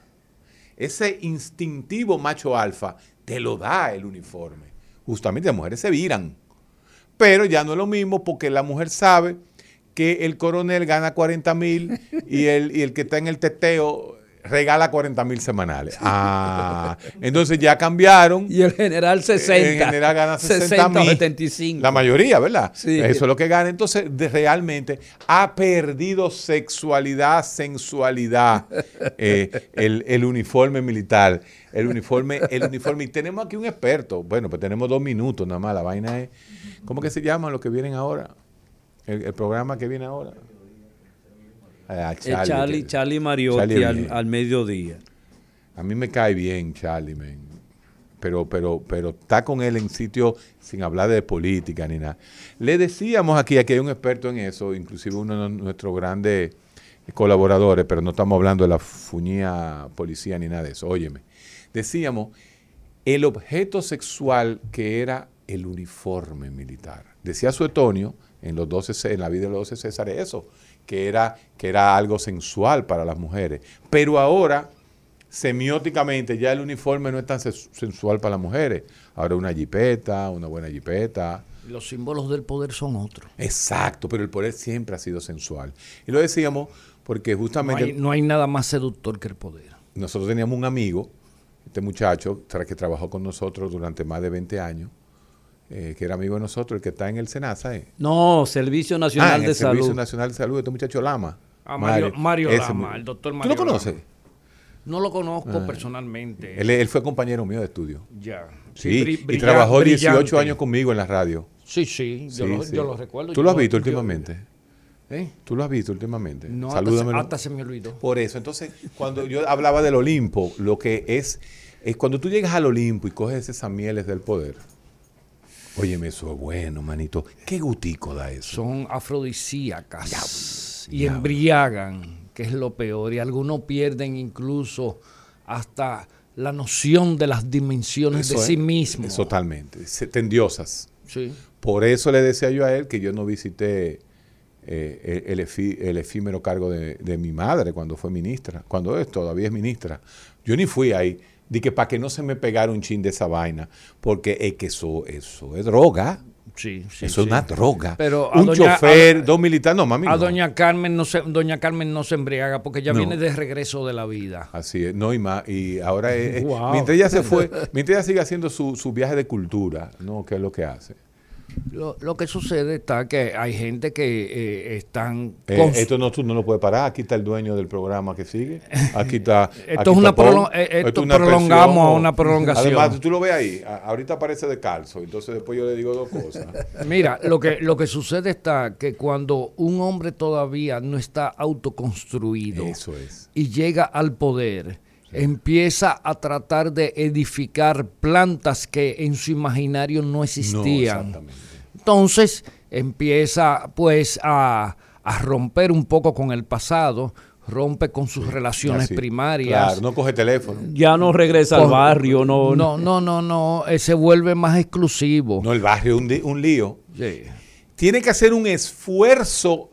Ese instintivo macho alfa te lo da el uniforme. Justamente las mujeres se viran. Pero ya no es lo mismo porque la mujer sabe que el coronel gana 40 mil y el, y el que está en el teteo regala 40 mil semanales. Ah, entonces ya cambiaron. Y el general 60. El general gana 60 60 o mil. 75. La mayoría, ¿verdad? Sí. Eso es lo que gana. Entonces, de- realmente ha perdido sexualidad, sensualidad, eh, el, el uniforme militar. El uniforme, el uniforme. Y tenemos aquí un experto. Bueno, pues tenemos dos minutos nada más. La vaina es. ¿Cómo que se llama lo que vienen ahora? El, el programa que viene ahora. Ah, Eh, Charlie, que- Charlie Mariotti Charlie al, bien. al mediodía. A mí me cae bien Charlie. Pero, pero, pero está con él en sitio sin hablar de política ni nada. Le decíamos aquí, aquí hay un experto en eso, inclusive uno de nuestros grandes colaboradores, pero no estamos hablando de la fuñía policía ni nada de eso. Óyeme. Decíamos, el objeto sexual que era el uniforme militar. Decía Suetonio en, los 12, Cé- en la vida de los 12 Césares eso, que era, que era algo sensual para las mujeres. Pero ahora, semióticamente, ya el uniforme no es tan sensual para las mujeres. Ahora una jipeta, una buena jipeta. Los símbolos del poder son otros. Exacto, pero el poder siempre ha sido sensual. Y lo decíamos porque No justamente hay, no hay nada más seductor que el poder. nosotros teníamos un amigo, este muchacho, que trabajó con nosotros durante más de 20 años, eh, que era amigo de nosotros, el que está en el SENASA. eh. No, Servicio Nacional Ah, en de el Servicio Salud. Nacional de Salud, este muchacho Lama. Ah, Mario- Mario ese Lama, el doctor ¿Tú Mario lo conoces? No lo conozco Ah. personalmente. Él, él fue compañero mío de estudio. Ya. Sí, Sí, y trabajó 18 brillante. años conmigo en la radio. Sí, sí, yo, lo, yo lo recuerdo. ¿Tú Yo lo has visto yo- últimamente? ¿Eh? ¿Tú lo has visto últimamente? No, hasta se- hasta se me olvidó. Por eso, entonces, cuando yo hablaba del Olimpo, lo que es, es cuando tú llegas al Olimpo y coges esas mieles del poder. Óyeme, eso es bueno, manito. ¿Qué gutico da eso? Son afrodisíacas y embriagan, que es lo peor. Y algunos pierden incluso hasta la noción de las dimensiones de sí es Totalmente. Se- Tendiosas. Sí. Por eso le decía yo a él que yo no visité eh, el efímero cargo de, de mi madre cuando fue ministra, cuando es, todavía es ministra. Yo ni fui ahí. Di que para que no se me pegara un chin de esa vaina, porque es que eso, eso es droga. Sí, sí, Eso es una droga. Pero un doña- chofer, a- dos militares, no, mami. A no. doña Carmen no se, doña Carmen no se embriaga porque No. viene de regreso de la vida. Así es, no y más. Y ahora, es- es- Wow. mientras ella se fue, *laughs* mientras ella sigue haciendo su, su viaje de cultura, ¿no? Que es lo que hace. Lo, lo que sucede está que hay gente que eh, están... Eh, esto no, tú no lo puedes parar. Aquí está el dueño del programa que sigue. *laughs* Aquí está. Esto aquí es una Paul. eh, esto es una prolongamos a una prolongación. Además, tú lo ves ahí. ahorita aparece de calzo. Entonces después yo le digo dos cosas. *laughs* Mira, lo que, lo que sucede está que cuando un hombre todavía no está autoconstruido Eso es. y llega al poder, empieza a tratar de edificar plantas que en su imaginario no existían. exactamente. Entonces empieza pues a, a romper un poco con el pasado, rompe con sus relaciones Así. primarias. Claro, no coge teléfono. Ya no regresa al barrio, no. No, no, no, no. eh, se vuelve más exclusivo. No, el barrio es un, un lío. Sí. Tiene que hacer un esfuerzo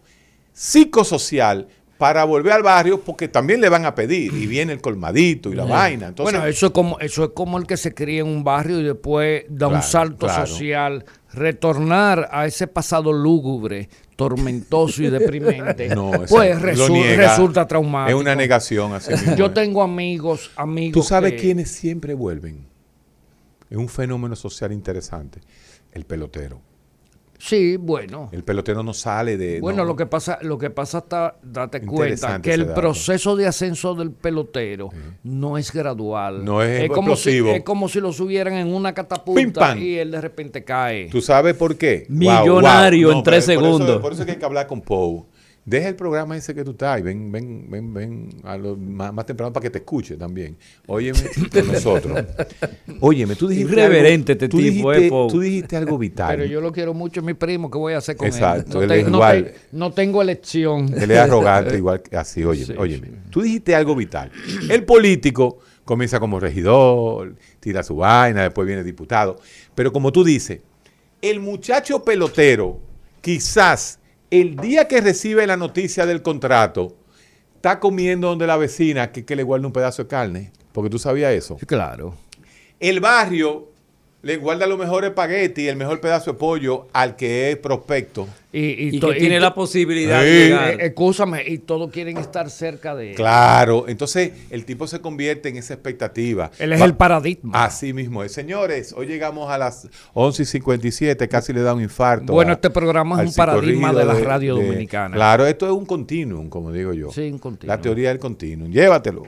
psicosocial para volver al barrio porque también le van a pedir y *clears throat* viene el colmadito y la Sí. vaina. Entonces, bueno, eso es como eso es como el que se cría en un barrio y después da un salto claro. social, retornar a ese pasado lúgubre, tormentoso y deprimente. *laughs* No, pues Lo resu- niega. resulta traumático. Es una negación así *laughs* mismo, Yo ¿eh? tengo amigos, amigos. ¿Tú sabes que- quiénes siempre vuelven? Es un fenómeno social interesante. El pelotero. Sí, bueno. El pelotero no sale de... Bueno, no. lo que pasa, lo que pasa está, date cuenta que el dato. proceso de ascenso del pelotero no es gradual. No es como si, explosivo. es como si lo subieran en una catapulta y él de repente cae. ¿Tú sabes por qué? Millonario Wow, wow. en tres eso- segundos. Por eso, que hay que hablar con Poe. Deja el programa ese que tú estás y ven, ven, ven, ven a lo más, más temprano para que te escuche también. Óyeme *laughs* con nosotros. Óyeme, tú dijiste Irreverente algo, este tú tipo, dijiste, eh, tú dijiste algo vital. Pero yo lo quiero mucho, mi primo, ¿qué voy a hacer con Exacto, él? No, es te- no igual. te- no tengo elección. Él es arrogante, igual que así, *laughs* óyeme, Sí, óyeme. Tú dijiste algo vital. El político comienza como regidor, tira su vaina, después viene diputado. Pero como tú dices, el muchacho pelotero, quizás el día que recibe la noticia del contrato, está comiendo donde la vecina que, que le guarda un pedazo de carne. Porque tú sabías eso. Claro. El barrio le guarda los mejores espaguetis, el mejor pedazo de pollo al que es prospecto. Y, Y que tiene la posibilidad de Sí. llegar. Eh, Escúchame, y todos quieren estar cerca de él. Claro, entonces el tipo se convierte en esa expectativa. Él es Va- el paradigma. Así mismo es. Señores, hoy llegamos a las 11 y 57, casi le da un infarto. Bueno, a- este programa es un paradigma de la radio dominicana. Claro, esto es un continuum, como digo yo. Sí, un continuum. La teoría del continuum. Llévatelo.